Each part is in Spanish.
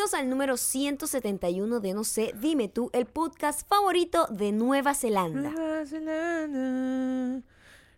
Bienvenidos al número 171 de No sé, dime tú, el podcast favorito de Nueva Zelanda. Nueva Zelanda,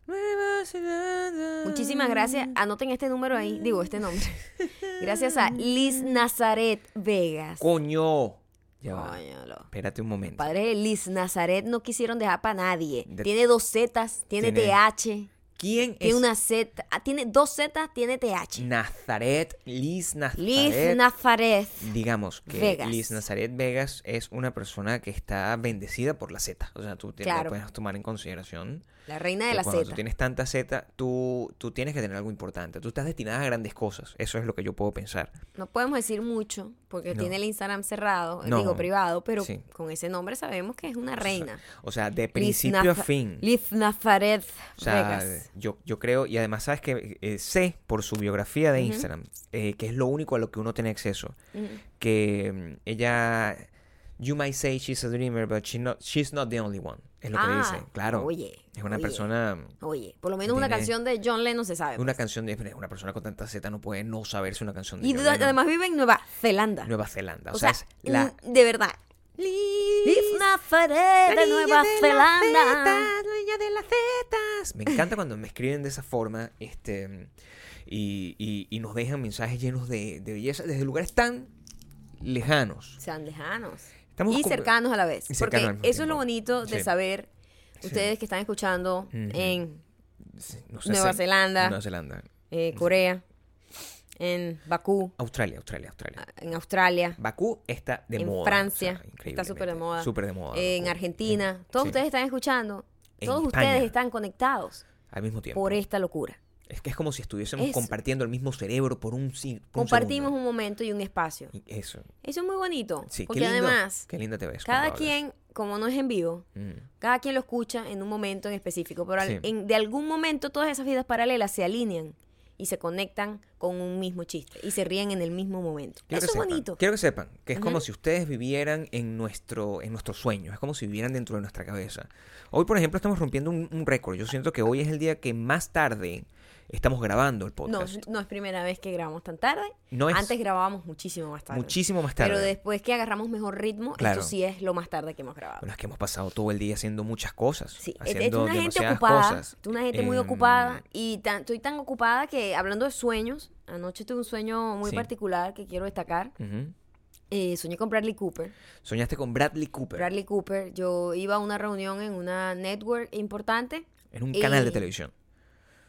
Nueva Zelanda. Muchísimas gracias. Anoten este número ahí, digo este nombre. Gracias a Liz Nazaret Vegas. Coño. Ya va. Espérate un momento. Padre Liz Nazaret no quisieron dejar para nadie. De- Tiene dos Zetas, tiene, Tiene- TH, ¿Quién tiene es una Z, ah, tiene dos Zetas, tiene TH. Nazaret? Liz Nazaret. Liz Nazaret. Digamos que Vegas. Liz Nazaret Vegas es una persona que está bendecida por la Z. O sea, tú te, lo puedes tomar en consideración. La reina de la cuando Z. tú tienes tanta Z, tú, tú tienes que tener algo importante. Tú estás destinada a grandes cosas. Eso es lo que yo puedo pensar. No podemos decir mucho porque No. tiene el Instagram cerrado, No. digo privado, pero Sí. con ese nombre sabemos que es una reina. O sea, de principio a fin. Liz Nazaret O sea, Vegas. yo, yo creo, y además sabes que eh, sé por su biografía de. Instagram, eh, que es lo único a lo que uno tiene acceso, que mm, ella, you might say she's a dreamer, but she not, she's not the only one, es lo que Ah, dice, claro. Oye. es una oye, persona, Oye, por lo menos una canción de John Lennon se sabe. una pues. canción de, una persona con tanta Z no puede no saberse una canción de Y John Lennon. además vive en Nueva Zelanda. Nueva Zelanda, o, o sea, sea, es la... de verdad. Liz de Nueva de Zelanda. Dueña de las Zetas. Me encanta cuando me escriben de esa forma este, y, y- y nos dejan mensajes llenos de, de belleza desde lugares tan lejanos. Sean lejanos. Estamos y cercanos a la vez. Porque eso es lo bonito de Sí. saber, Sí. ustedes que están escuchando en Sí, no sé, Nueva Zelanda. Nueva Zelanda. eh, Corea, en Bakú, Australia, Australia, Australia. en Australia, Bakú está de en moda. Francia, o sea, está súper de moda. Súper de moda. en Bakú. Argentina. Todos Sí. ustedes están escuchando. En Todos España. ustedes están conectados Al mismo tiempo. por esta locura. Es que es como si estuviésemos Eso. compartiendo el mismo cerebro por un, por Compartimos un momento y un espacio. Y Eso. Eso es muy bonito. Sí, porque qué lindo. además, Qué linda te ves. cada hablas. quien, como no es en vivo, Mm. cada quien lo escucha en un momento en específico. Pero al- en- de algún momento todas esas vidas paralelas se alinean y se conectan con un mismo chiste y se ríen en el mismo momento. Quiero Eso es bonito. Quiero que sepan que es como si ustedes vivieran en nuestro, en nuestro sueño, es como si vivieran dentro de nuestra cabeza. Hoy, por ejemplo, estamos rompiendo un, un récord. Yo siento que hoy es el día que más tarde estamos grabando el No, podcast. no es primera vez que grabamos tan tarde. No es Antes grabábamos muchísimo más tarde. muchísimo más tarde. Pero después que agarramos mejor ritmo, Claro. esto sí es lo más tarde que hemos grabado. Bueno, es que hemos pasado todo el día haciendo muchas cosas. Sí, es- es haciendo una gente ocupada, cosas. es una gente muy Em, ocupada y tan, estoy tan ocupada que hablando de sueños, anoche tuve un sueño muy Sí. particular que quiero destacar. ujú. Eh, soñé con Bradley Cooper. Soñaste con Bradley Cooper Bradley Cooper, yo iba a una reunión en una network importante. en un canal de televisión.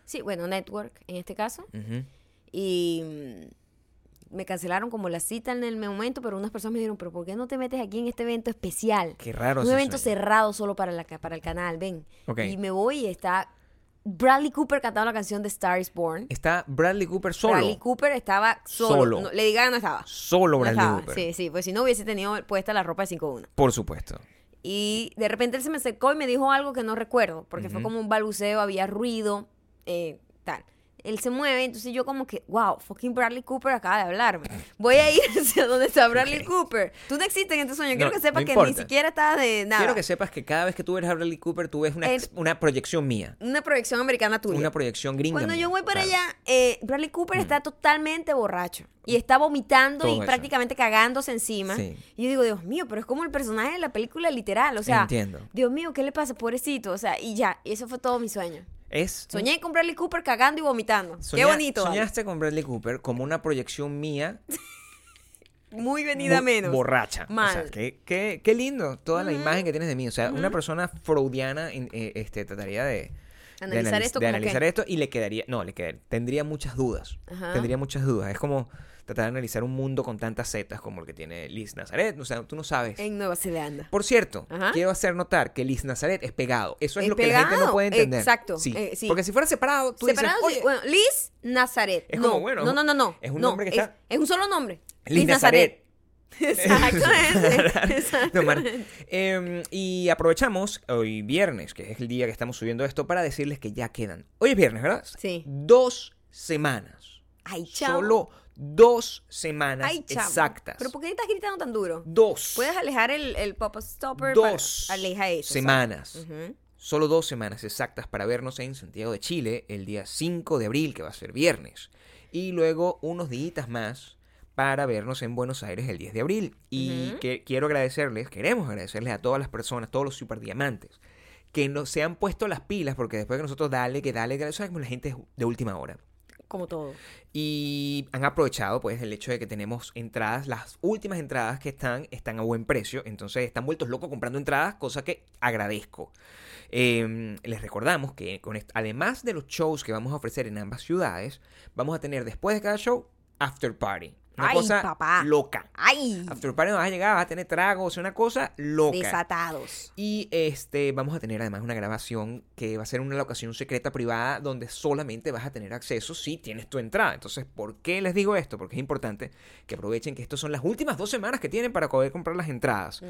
Sí, bueno, network en este caso. Y mm, me cancelaron como la cita en el momento, pero unas personas me dijeron, pero ¿por qué no te metes aquí en este evento especial? Qué raro un evento cerrado solo para, la, para el canal, ven. Ok. Y me voy y está Bradley Cooper cantando la canción de Star is Born. Está Bradley Cooper solo. Bradley Cooper estaba solo. Solo. No, Lady Gaga no estaba. Solo No Bradley estaba. Cooper. Sí, sí, pues si no hubiese tenido puesta la ropa de 5-1. Por supuesto. Y de repente él se me acercó y me dijo algo que no recuerdo, porque fue como un balbuceo, había ruido, eh, tal. Él se mueve, entonces yo como que, wow, fucking Bradley Cooper acaba de hablarme. Voy a ir hacia donde está Bradley Ok. Cooper. Tú no existes en tu sueño. Quiero No, que sepas no que ni siquiera estás de nada. Quiero que sepas que cada vez que tú ves a Bradley Cooper, tú ves una, El- una proyección mía. Una proyección americana tuya. Una proyección gringa. Cuando mía, yo voy para claro. allá, eh, Bradley Cooper está totalmente borracho. Y está vomitando Todo y eso. prácticamente cagándose encima. Sí. Y yo digo, Dios mío, pero es como el personaje de la película literal. O sea, Entiendo. Dios mío, ¿qué le pasa, pobrecito? O sea, y ya, y eso fue todo mi sueño. Es Soñé con Bradley Cooper cagando y vomitando. Qué bonito. Soñaste con Bradley Cooper como una proyección mía Muy venida bo- menos. borracha. O Mal. sea, qué, qué- qué lindo toda la imagen que tienes de mí. O sea, una persona freudiana eh, este, trataría de, de Analizar analiz- esto de analizar esto y le quedaría, no, le quedaría, tendría muchas dudas. Ajá. Tendría muchas dudas. Es como tratar de analizar un mundo con tantas zetas como el que tiene Liz Nazaret. O sea, tú no sabes. En Nueva Zelanda. Por cierto, Ajá. quiero hacer notar que Liz Nazaret es pegado. Eso es, Es lo que la gente no puede entender. exacto, Sí. eh, sí. Porque si fuera separado, tú Separado, dices, oye, bueno, Liz Nazaret. Es no, como, bueno, no, no, no, no. es un no, nombre que es, está- es un solo nombre. Liz Nazaret. Exactamente. No, man. exactamente. Em, y aprovechamos hoy viernes, que es el día que estamos subiendo esto, para decirles que ya quedan. Hoy es viernes, ¿verdad? Sí. Dos semanas. Ay, chao. Solo dos semanas Ay, exactas. ¿Pero por qué estás gritando tan duro? Dos. Puedes alejar el, el pop stopper. Dos Para, aleja eso. semanas. Solo dos semanas exactas para vernos en Santiago de Chile el día 5 de abril, que va a ser viernes. Y luego unos días más para vernos en Buenos Aires el 10 de abril. Y que quiero agradecerles, queremos agradecerles a todas las personas, todos los superdiamantes, que no, se han puesto las pilas, porque después que nosotros dale, que dale, que dale, sabes como la gente es de última hora. Como todo. Y han aprovechado pues el hecho de que tenemos entradas, las últimas entradas que están, están a buen precio. Entonces están vueltos locos comprando entradas, cosa que agradezco. Eh, les recordamos que además de los shows que vamos a ofrecer en ambas ciudades, vamos a tener después de cada show after party. Una Ay, cosa papá. loca. ¡Ay! After party vas a llegar, vas a tener tragos, una cosa loca. Desatados. Y este vamos a tener además una grabación que va a ser una locación secreta privada donde solamente vas a tener acceso si tienes tu entrada. Entonces, ¿por qué les digo esto? Porque es importante que aprovechen que estas son las últimas dos semanas que tienen para poder comprar las entradas.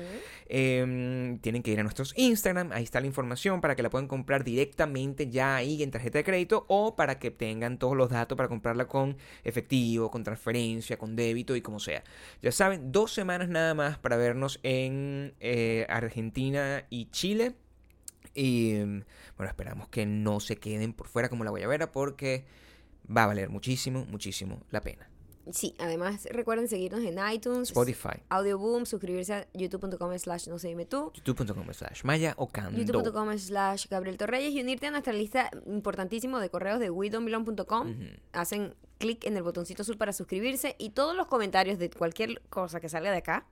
Eh, tienen que ir a nuestros Instagram, ahí está la información para que la puedan comprar directamente ya ahí en tarjeta de crédito o para que tengan todos los datos para comprarla con efectivo, con transferencia, con débito y como sea. Ya saben, dos semanas nada más para vernos en eh, Argentina y Chile. Y bueno, esperamos que no se queden por fuera como la guayabera porque va a valer muchísimo, muchísimo la pena. Sí, además recuerden seguirnos en iTunes, Spotify, Audioboom, suscribirse a youtube.com slash no sé dime tú, youtube.com slash maya youtube.com slash Gabriel Torreyes y unirte a nuestra lista importantísimo de correos de WeDon'tBelong.com. Ujú. Hacen clic en el botoncito azul para suscribirse y todos los comentarios de cualquier cosa que salga de acá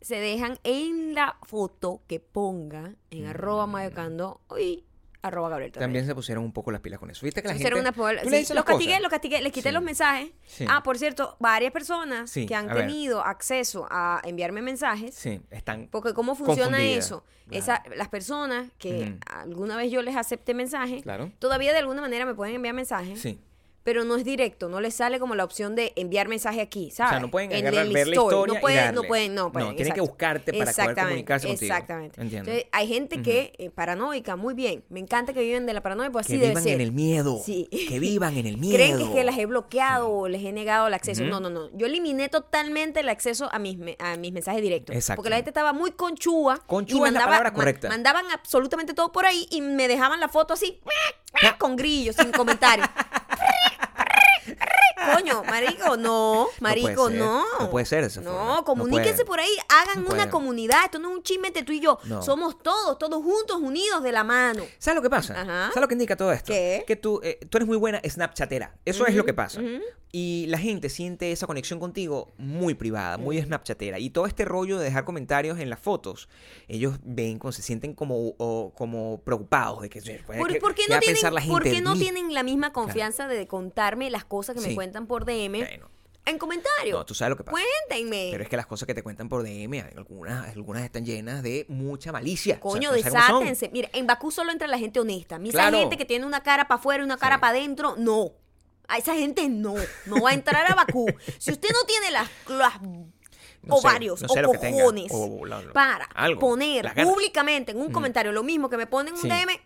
se dejan en la foto que ponga en arroba mayocando y arroba Gabriel Torreyes. También se pusieron un poco las pilas con eso. ¿Viste que la gente... pusieron una pola- tú le sí, los castigué, los castigué, les quité Sí. los mensajes. Sí. Ah, por cierto, varias personas que han tenido acceso a enviarme mensajes. Sí, están... Porque cómo funciona eso. Claro. Esa, las personas que alguna vez yo les acepté mensajes, Claro. todavía de alguna manera me pueden enviar mensajes, Sí. Pero no es directo, no les sale como la opción de enviar mensaje aquí, ¿sabes? O sea, no pueden En agarrar, el ver la historia no pueden, y darle. no pueden, no pueden. tienen que buscarte para poder Exactamente, comunicarse contigo. Exactamente. Entiendo. Entonces, hay gente que, eh, paranoica, muy bien, me encanta que viven de la paranoia, pues así que debe vivan ser. en el miedo. Sí. Que vivan en el miedo. Creen que, es que las he bloqueado o les he negado el acceso. No, no, no. Yo eliminé totalmente el acceso a mis, me- a mis mensajes directos. Exacto. Porque la gente estaba muy conchúa. Conchúa y es la palabra correcta. mandaban absolutamente todo por ahí y me dejaban la foto así, con grillos, sin comentarios. Coño, marico, no, marico, ser, no. no puede ser esa No, forma, no comuníquense por ahí, hagan No una comunidad. Esto no es un chisme tú y yo. No. Somos todos, todos juntos, unidos de la mano. ¿Sabes lo que pasa? Ajá. ¿Sabes lo que indica todo esto? ¿Qué? Que tú, eh, tú eres muy buena Snapchatera. Eso es lo que pasa. Y la gente siente esa conexión contigo muy privada, muy Snapchatera. Y todo este rollo de dejar comentarios en las fotos, ellos ven, se sienten como, o- como preocupados de que... ¿Por, ¿qué- por qué no tienen, pensar la por qué no tienen la misma confianza de contarme las cosas que me cuentan por DM Bueno, en comentarios? no, tú sabes lo que pasa. Cuéntenme. Pero es que las cosas que te cuentan por DM, algunas, algunas están llenas de mucha malicia. O sea, Coño, desátense. Mira, en Bakú solo entra la gente honesta. A mí Claro. esa gente que tiene una cara para afuera y una cara Sí. para adentro, no. A esa gente no. No va a entrar a Bakú. si usted no tiene las, las No sé, ovarios no sé o tenga, cojones o para algo, poner públicamente en un Mm. comentario lo mismo que me ponen en un Sí. DM,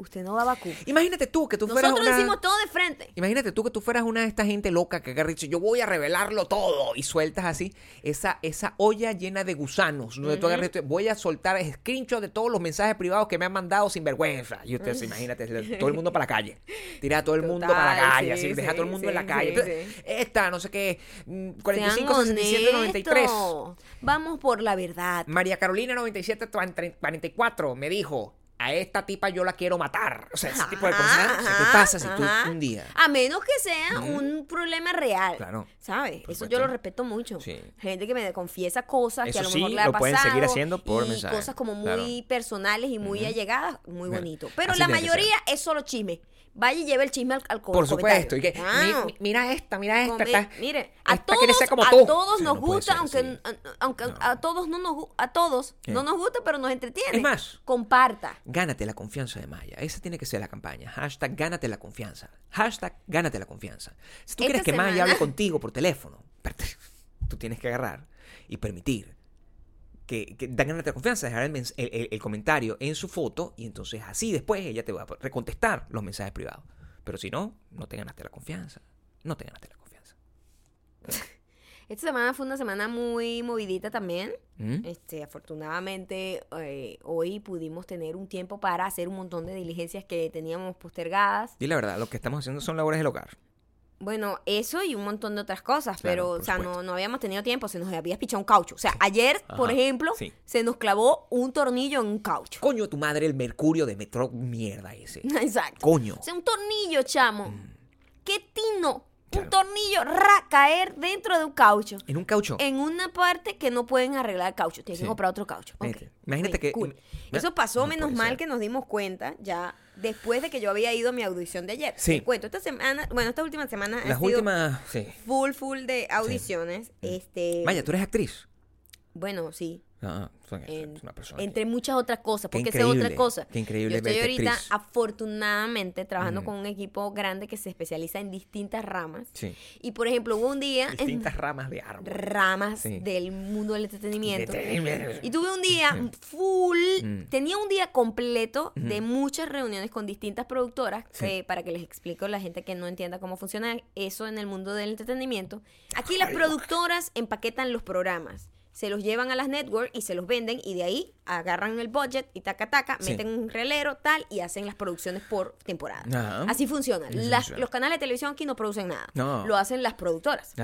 usted no va a Bakú. Imagínate tú que tú fueras Nosotros una... decimos todo de frente. Imagínate tú que tú fueras una de estas gente loca que agarra y dice, yo voy a revelarlo todo. Y sueltas así esa, esa olla llena de gusanos. Donde tú agarras y voy a soltar screenshot de todos los mensajes privados que me han mandado sin vergüenza. Y usted se imagínate, todo el mundo para la calle. Tira a todo el mundo para la calle, sí, así, deja a todo el sí, mundo en la sí, calle. sí, Entonces, sí. Esta, no sé qué, mm, Sean 45, 67, 93. honestos. Vamos por la verdad. María Carolina 97 44 me dijo, a esta tipa yo la quiero matar. O sea, ese tipo de cosas. O sea, ¿qué Ajá, pasa si tú ajá. un día... A menos que sea un problema real. Claro, ¿Sabes? Eso supuesto. yo lo respeto mucho. Sí. Gente que me confiesa cosas que a lo sí, mejor le ha lo pasado. pueden seguir haciendo por y mensaje. cosas como muy Claro. personales y muy allegadas, muy bonito. Pero así la mayoría es solo chisme. Vaya y lleve el chisme al, al Por supuesto. Y que, mi- mira esta, mira esta. Come- mire, a esta todos, quiere ser como a todos Sí, nos no gusta, aunque, a- aunque No. a todos no nos a todos ¿Qué? no nos gusta, pero nos entretiene. Es más. comparta. Gánate la confianza de Maya. Esa tiene que ser la campaña. Hashtag gánate la confianza. Hashtag gánate la confianza. Si tú Esta quieres que Maya hable contigo por teléfono, tú tienes que agarrar y permitir que, que da gánate la confianza, dejar el- el- el comentario en su foto y entonces así después ella te va a recontestar los mensajes privados. Pero si no, no te ganaste la confianza. No te ganaste la confianza. Esta semana fue una semana muy movidita también. ¿Mm? Este, afortunadamente, eh, hoy pudimos tener un tiempo para hacer un montón de diligencias que teníamos postergadas. Y la verdad, lo que estamos haciendo son labores del hogar. Bueno, eso y un montón de otras cosas, Claro, pero, o sea, no, no habíamos tenido tiempo, se nos había pichado un caucho. O sea, ayer, por ejemplo, sí. se nos clavó un tornillo en un caucho. Coño, tu madre, el mercurio de metro mierda ese. Exacto. Coño. O sea, un tornillo, chamo. ¿Qué tino? Mm. Claro. Un tornillo, ra, caer dentro de un caucho. En un caucho. En una parte que no pueden arreglar el caucho. Tienen Sí. que comprar otro caucho. Imagínate. Imagínate Ok, que- cool. no- Eso pasó, no menos mal ser. que nos dimos cuenta ya después de que yo había ido a mi audición de ayer. Sí. Te cuento, esta semana, bueno, esta última semana Las sido últimas. Sí. full, full de audiciones. Este, Vaya, tú eres actriz. Bueno, sí. Ah, en- es una persona. entre muchas otras cosas, porque esa es otra cosa. qué increíble Yo estoy ahorita, actriz. afortunadamente, trabajando Mm. con un equipo grande que se especializa en distintas ramas. Sí. Y, por ejemplo, hubo un día... en- Distintas ramas de árbol. ramas Sí. del mundo del entretenimiento. Y tuve un día full, Mm. tenía un día completo de muchas reuniones con distintas productoras, Sí. que, para que les explico a la gente que no entienda cómo funciona eso en el mundo del entretenimiento. Aquí las productoras empaquetan los programas. Se los llevan a las networks y se los venden y de ahí agarran el budget y taca taca, Sí. meten un relero tal y hacen las producciones por temporada. Ajá. Así funciona. Las- funciona. los canales de televisión aquí no producen nada. No. Lo hacen las productoras.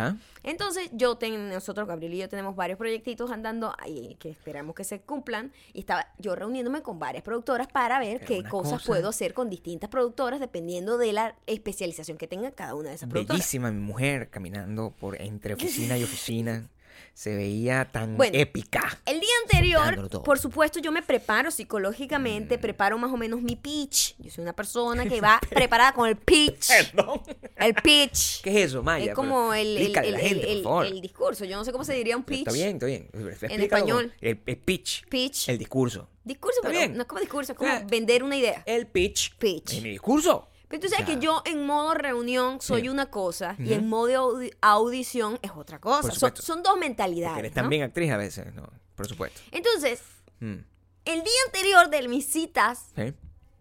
Entonces, yo ten- nosotros, Gabriel y yo, tenemos varios proyectitos andando ahí que esperamos que se cumplan. Y estaba yo reuniéndome con varias productoras para ver Pero qué cosas cosa- puedo hacer con distintas productoras dependiendo de la especialización que tenga cada una de esas productoras. Bellísima mi mujer caminando por entre oficina y oficina. Se veía tan Bueno. épica. El día anterior. Mm. por supuesto, yo me preparo psicológicamente, preparo más o menos mi pitch. Yo soy una persona que va preparada con el pitch. Perdón. El pitch. ¿Qué es eso, Maya? es como el, el, el- gente, discurso. Yo no sé cómo se diría un pitch. Está bien, está bien. Explícalo. español. El, el pitch. Pitch. El discurso. Discurso, pero bien. no es como discurso, es como vender una idea. El pitch. Pitch. En mi discurso. Pero tú sabes que yo en modo reunión soy Sí. una cosa y en modo audi- audición es otra cosa. Son, son dos Porque mentalidades. eres ¿no? también actriz a veces, ¿no? Por supuesto. Entonces, Mm. el día anterior de mis citas, ¿Sí?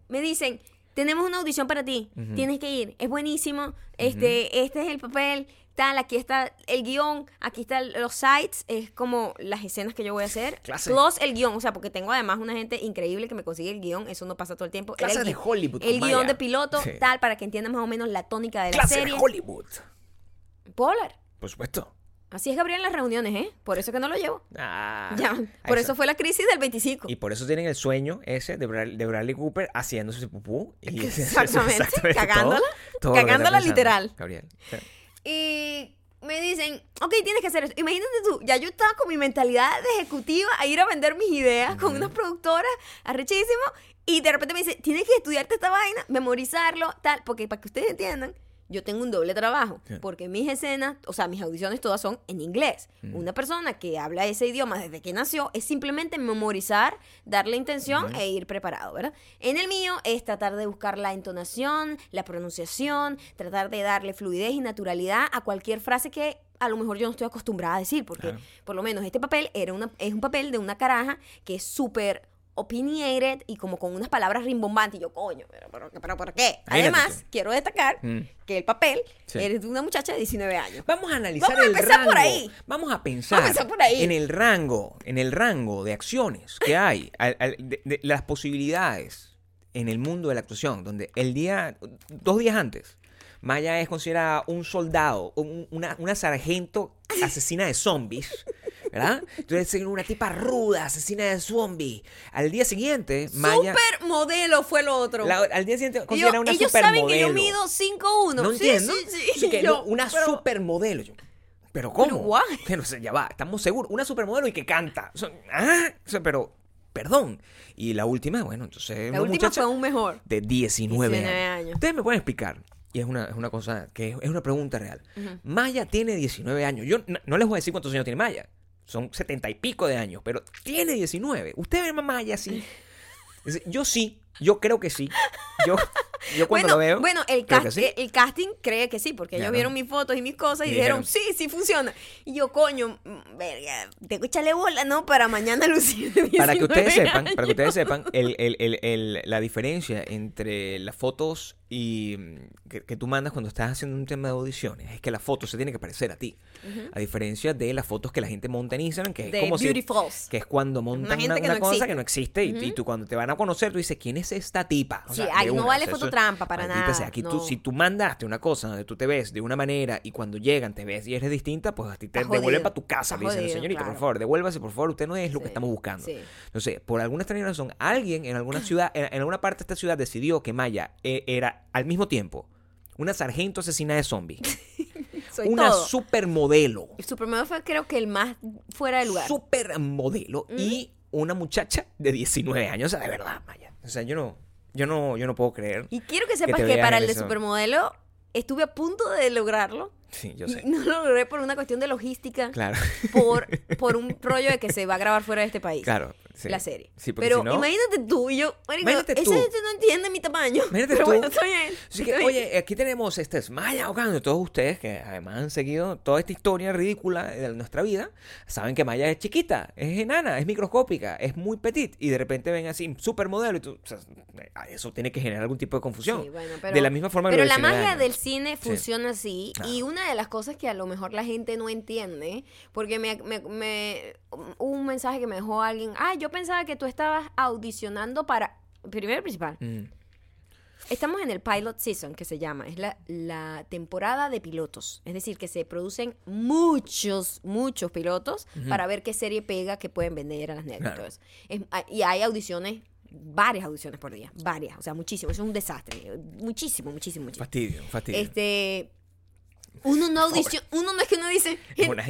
me dicen, tenemos una audición para ti, tienes que ir, es buenísimo, este, este es el papel, tal, aquí está el guion, aquí están los sites, es como las escenas que yo voy a hacer, Clase. plus el guion, o sea, porque tengo además una gente increíble que me consigue el guion, eso no pasa todo el tiempo. Clase el de Hollywood El guion de piloto, Sí. tal, para que entiendan más o menos la tónica de la serie. de Hollywood. Polar. Por supuesto. Así es Gabriel en las reuniones, ¿eh? Por eso que no lo llevo. Ah, ya, por eso fue la crisis del 25. Y por eso tienen el sueño ese de, Bra- de Bradley Cooper haciéndose su pupú. Y Exactamente, todo- cagándola, todo cagándola literal. Gabriel. Sí. Y me dicen, ok, tienes que hacer esto. Imagínate tú, ya yo estaba con mi mentalidad de ejecutiva a ir a vender mis ideas con unas productoras arrechísimo. Y de repente me dice, tienes que estudiarte esta vaina, memorizarlo, tal. Porque para que ustedes entiendan, yo tengo un doble trabajo. Sí. Porque mis escenas, o sea, mis audiciones todas son en inglés. Una persona que habla ese idioma desde que nació es simplemente memorizar, darle intención e ir preparado, ¿verdad? En el mío es tratar de buscar la entonación, la pronunciación, tratar de darle fluidez y naturalidad a cualquier frase que a lo mejor yo no estoy acostumbrada a decir, porque Claro. por lo menos este papel era una, es un papel de una caraja que es súper opinionated y como con unas palabras rimbombantes. Y yo, coño, pero, pero, pero ¿por qué? Además, quiero destacar Mm. que el papel Sí. eres de una muchacha de 19 años. Vamos a analizar Vamos a el empezar rango. por ahí. Vamos a pensar Vamos a empezar por ahí. en el rango, en el rango de acciones que hay, al- al- de, de las posibilidades en el mundo de la actuación, donde el día, dos días antes, Maya es considerada un soldado, un- una, una sargento asesina de zombies. ¿Verdad? Entonces es una tipa ruda, asesina de zombies. Al día siguiente, Maya. Supermodelo fue lo otro. la- al día siguiente considera una ellos saben que yo supermodelo. mido 5'1". No Sí, entiendo. Sí, sí, Así que, Yo, no, una pero- supermodelo. Yo, ¿Pero cómo? Pero no sé, ya va, estamos seguros. Una supermodelo y que canta. O sea, ah, o sea, pero, perdón. Y la última, bueno, entonces. La última fue un mejor. de 19, 19 años. años. Ustedes me pueden explicar. Y es una, es una cosa que es, es una pregunta real. Maya tiene 19 años. Yo no, no les voy a decir cuántos años tiene Maya. Son 70 y pico de años, pero tiene 19. ¿Usted ve a Maya así? Dice, Yo sí, yo creo que sí. Yo, yo cuando bueno, lo veo. bueno el, cast- sí. el casting cree que sí, porque ellos Claro. vieron mis fotos y mis cosas y, Y dijeron, dijeron- sí, sí funciona. Y yo, coño, mm, verga, tengo que echarle bola, ¿no? Para mañana lucir. para que ustedes 19 sepan, para que ustedes sepan, el- el- la diferencia entre las fotos y mm, que, que tú mandas cuando estás haciendo un tema de audiciones es que la foto se tiene que parecer a ti. A diferencia de las fotos que la gente monta en Instagram, que es De como si- que es cuando montan gente una, que una no cosa existe. que no existe y, y tú cuando te van a conocer tú dices, ¿quién es esta tipa? O Sí, sea, de no una, vale o sea, foto trampa para maldita nada, sea, aquí tú, no. si tú mandaste una cosa donde tú te ves de una manera y cuando llegan te ves y eres distinta, pues a ti te devuelven para tu casa. Estás Le dicen, jodido, señorita, por claro. favor, devuélvase, por favor, usted no es lo que Sí, estamos buscando. sí. Entonces, por alguna extraña razón, alguien en alguna ciudad, en, en alguna parte de esta ciudad decidió que Maya eh, era al mismo tiempo una sargento asesina de zombies, una todo. supermodelo, Superman fue creo que el más fuera de lugar. supermodelo y una muchacha de 19 años, o sea, de verdad, Maya. O sea, yo no, yo no, yo no puedo creer. Y quiero que sepas que, veas para el de eso. supermodelo estuve a punto de lograrlo. Sí, yo sé. no lo logré por una cuestión de logística. Claro. Por, por un rollo de que se va a grabar fuera de este país. Claro. sí. La serie. Sí, Pero si no- imagínate tú y yo. marico, Imagínate esa tú. gente no entiende mi tamaño. Imagínate pero tú. bueno, está bien. Así que, oye, aquí tenemos este es Maya Ocando. Todos ustedes que además han seguido toda esta historia ridícula de nuestra vida, saben que Maya es chiquita, es enana, es microscópica, es muy petit. Y de repente ven así, supermodelo. Y tú, o sea, eso tiene que generar algún tipo de confusión. Sí, bueno, pero- de la misma forma que Pero la de 19 magia años. del cine funciona así. Y Claro. Una de las cosas que a lo mejor la gente no entiende, porque me, me- un mensaje que me dejó alguien, ah, yo pensaba que tú estabas audicionando para, primero y principal, Mm, estamos en el pilot season, que se llama, es la, la temporada de pilotos. Es decir, que se producen muchos, muchos pilotos para ver qué serie pega que pueden vender a las Netflix. Claro. ah, y hay audiciones, varias audiciones por día, varias, o sea, muchísimo. Eso es un desastre. Muchísimo, muchísimo, muchísimo. fastidio, fastidio. Este. Uno no audiciona, uno no es que uno dice,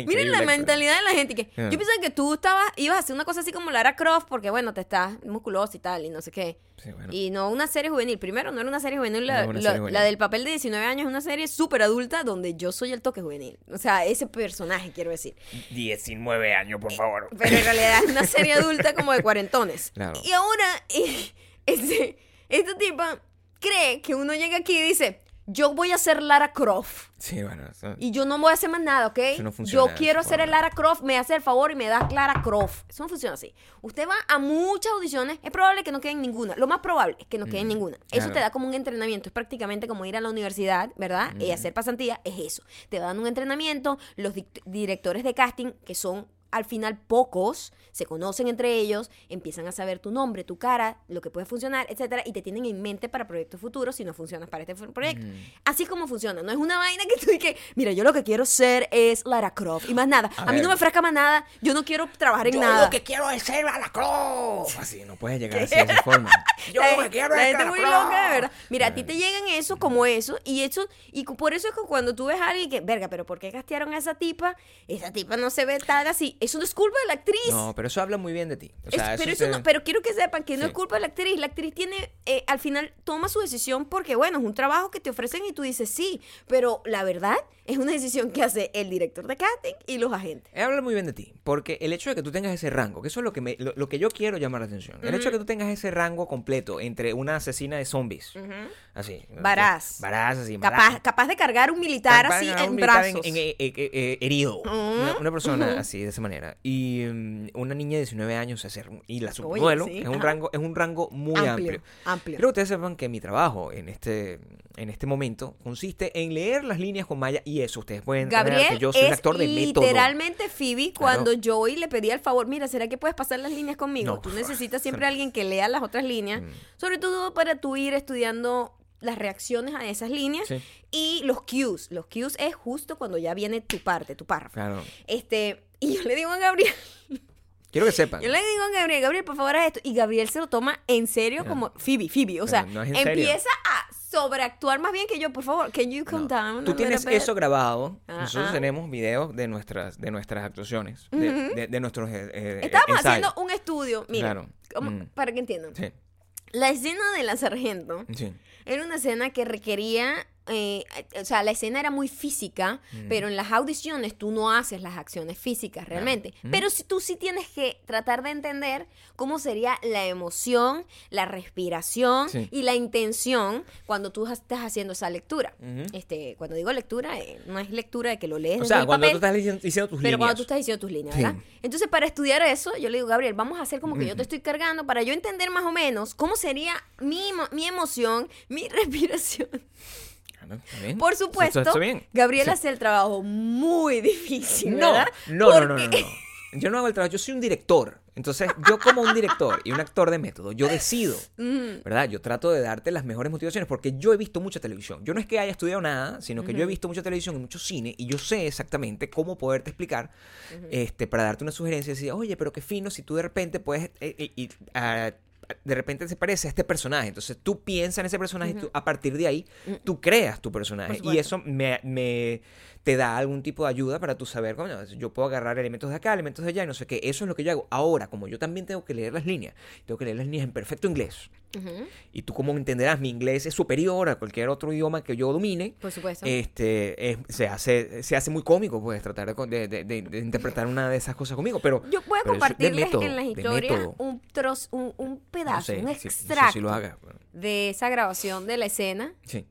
miren la mentalidad de la gente que Ah. yo pensaba que tú estabas, ibas a hacer una cosa así como Lara Croft porque bueno, te estás musculosa y tal y no sé qué. Sí, bueno. Y no una serie juvenil. Primero, no era una serie juvenil. No La, la- serie juvenil. la del papel de 19 años es una serie súper adulta donde yo soy el toque juvenil. O sea, ese personaje, quiero decir. 19 años, por favor. Pero en realidad es una serie adulta como de cuarentones. Claro. Y ahora, eh, este, esta tipa cree que uno llega aquí y dice, yo voy a ser Lara Croft. Sí, bueno. eso- Y yo no voy a hacer más nada, ¿ok? Eso no funciona yo quiero hacer el. Lara Croft, me hace el favor y me da Lara Croft. Eso no funciona así. Usted va a muchas audiciones, es probable que no queden ninguna. Lo más probable es que no queden ninguna. Eso Mm, claro. te da como un entrenamiento. Es prácticamente como ir a la universidad, ¿verdad? Y hacer pasantía, es eso. Te dan un entrenamiento, los directores de casting, que son al final pocos, se conocen entre ellos, empiezan a saber tu nombre, tu cara, lo que puede funcionar, etcétera, y te tienen en mente para proyectos futuros si no funcionas para este proyecto. Así es como funciona. No es una vaina que tú dices, mira, yo lo que quiero ser es Lara Croft y más nada. A, A mí no me ofrezca más nada, yo no quiero trabajar en Yo nada. lo que quiero es ser Lara Croft. Así, no puedes llegar así de esa forma. Yo la, lo que quiero la es gente Lara muy Croft. loca, de verdad. Mira, a ti te llegan eso como eso, y eso, y por eso es que cuando tú ves a alguien que, verga, pero ¿por qué castearon a esa tipa? Esa tipa no se ve tal así. Eso no es culpa de la actriz. No, pero eso habla muy bien de ti. O Es- sea, pero, eso te- no- pero quiero que sepan que no Sí. es culpa de la actriz. La actriz tiene, eh, al final, toma su decisión porque, bueno, es un trabajo que te ofrecen y tú dices sí. Pero la verdad es una decisión que hace el director de casting y los agentes. Eh, Habla muy bien de ti, porque el hecho de que tú tengas ese rango, que eso es lo que, me, lo, lo que yo quiero llamar la atención, el hecho de que tú tengas ese rango completo entre una asesina de zombies, así, Varaz. varaz, así, Capaz, capaz de cargar un militar capaz así en un brazos. en- en- eh, eh, herido, Mm. una, una persona así, de esa manera, y mm, una niña de 19 años, hacer, y la Oye, supermodelo, sí, es, un ajá. rango, es un rango muy amplio. amplio. Amplio. Que ustedes sepan que mi trabajo en este, en este momento consiste en leer las líneas con Maya y eso. Ustedes pueden Gabriel que yo soy un es actor de método. literalmente Phoebe cuando Claro. Joey le pedía el favor, mira, ¿será que puedes pasar las líneas conmigo? No, tú necesitas siempre a alguien que lea las otras líneas, Mm. sobre todo para tú ir estudiando las reacciones a esas líneas Sí. y los cues. Los cues es justo cuando ya viene tu parte, tu párrafo. Claro. Este, y yo le digo a Gabriel, Quiero que sepan. yo le digo a Gabriel, Gabriel, por favor, haz esto. Y Gabriel se lo toma en serio como Phoebe, Phoebe. O sea, no empieza a sobreactuar más bien que yo, por favor. Can you calm down? Tú tienes eso grabado. Ah, Nosotros ah. tenemos videos de nuestras, de nuestras actuaciones, de, de- de nuestros eh, eh, Estábamos ensayos. haciendo un estudio, mira, Claro. como- Mm. para que entiendan. Sí, La escena de la sargento sí. era una escena que requería eh, o sea, la escena era muy física, Mm. pero en las audiciones tú no haces las acciones físicas realmente. Mm. Pero si tú sí tienes que tratar de entender cómo sería la emoción, la respiración Sí. y la intención cuando tú estás haciendo esa lectura. Este, cuando digo lectura, eh, no es lectura de que lo lees O sea, cuando papel, tú estás diciendo, diciendo tus pero líneas. cuando tú estás diciendo tus líneas, Sí. ¿verdad? Entonces, para estudiar eso, yo le digo, Gabriel, vamos a hacer como que yo te estoy cargando para yo entender más o menos cómo sería mi, mi emoción, mi respiración. No, está bien. Por supuesto, está bien. Gabriel Sí. hace el trabajo muy difícil, No, ¿verdad? no, no, no, no. Yo no hago el trabajo, yo soy un director. Entonces, yo como un director y un actor de método, yo decido, ¿verdad? Yo trato de darte las mejores motivaciones porque yo he visto mucha televisión. Yo no es que haya estudiado nada, sino que yo he visto mucha televisión y mucho cine y yo sé exactamente cómo poderte explicar, este, para darte una sugerencia y decir, oye, pero qué fino si tú de repente puedes, eh, eh, ah, de repente se parece a este personaje. Entonces tú piensas en ese personaje y tú, a partir de ahí tú creas tu personaje. Y eso me, me- te da algún tipo de ayuda para tú saber, coño, yo puedo agarrar elementos de acá, elementos de allá y no sé qué. Eso es lo que yo hago. Ahora, como yo también tengo que leer las líneas, tengo que leer las líneas en perfecto inglés. Y tú como entenderás, mi inglés es superior a cualquier otro idioma que yo domine. Por supuesto. Este, es- se, hace, se hace muy cómico, pues, tratar de, de- de- de- interpretar una de esas cosas conmigo. Pero yo pero de compartirles método, en las historias un trozo, un, un pedazo, No sé, un si- no sé extracto si lo haga. pero- de esa grabación de la escena Sí.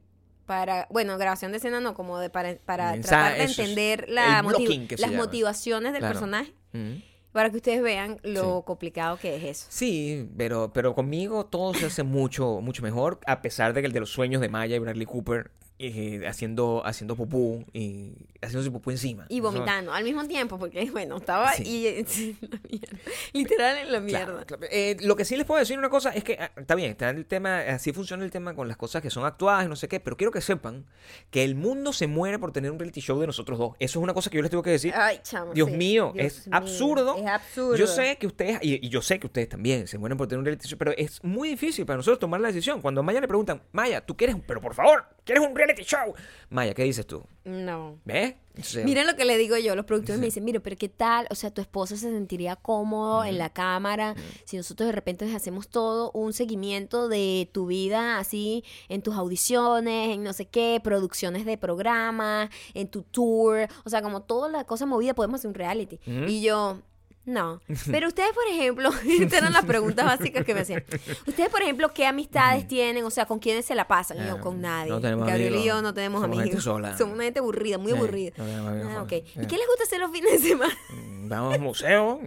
Para, bueno, grabación de escena no, como de para, para tratar de entender la motiv- las llama. motivaciones del Claro. personaje, Mm. para que ustedes vean lo Sí. complicado que es eso. Sí, pero, pero conmigo todo se hace mucho, mucho mejor, a pesar de que el de los sueños de Maya y Bradley Cooper, eh, haciendo, haciendo popú y haciéndose popú encima. Y vomitando al mismo tiempo, porque bueno, estaba Sí. y, en la mierda, literal en la Claro, mierda. claro. Eh, lo que sí les puedo decir una cosa es que ah, está bien, está el tema, así funciona el tema con las cosas que son actuadas y no sé qué, pero quiero que sepan que el mundo se muere por tener un reality show de nosotros dos. Eso es una cosa que yo les tengo que decir. Ay, chamo. Dios sí. mío, Dios es mío, absurdo. Es absurdo. Yo sé que ustedes, y, y yo sé que ustedes también se mueren por tener un reality show, pero es muy difícil para nosotros tomar la decisión. Cuando a Maya le preguntan, Maya, ¿tú quieres, pero por favor, ¿quieres un reality show? Maya, ¿qué dices tú? No. ¿Ves? Entonces, Miren lo que le digo yo, los productores me dicen, mire, pero ¿qué tal? O sea, tu esposo se sentiría cómodo en la cámara si nosotros de repente les hacemos todo un seguimiento de tu vida así en tus audiciones, en no sé qué, producciones de programas, en tu tour, o sea, como toda la cosa movida podemos hacer un reality. Y yo... No, pero ustedes, por ejemplo, estas eran las preguntas básicas que me hacían. Ustedes, por ejemplo, ¿qué amistades tienen? O sea, ¿con quiénes se la pasan? Yo, Eh, con nadie. no tenemos Gabriel y yo no tenemos Somos gente amigos. sola. Somos una gente aburrida, muy Sí, aburrida. no Ah, ok. joder. ¿Y qué les gusta hacer los fines de semana? vamos al museo.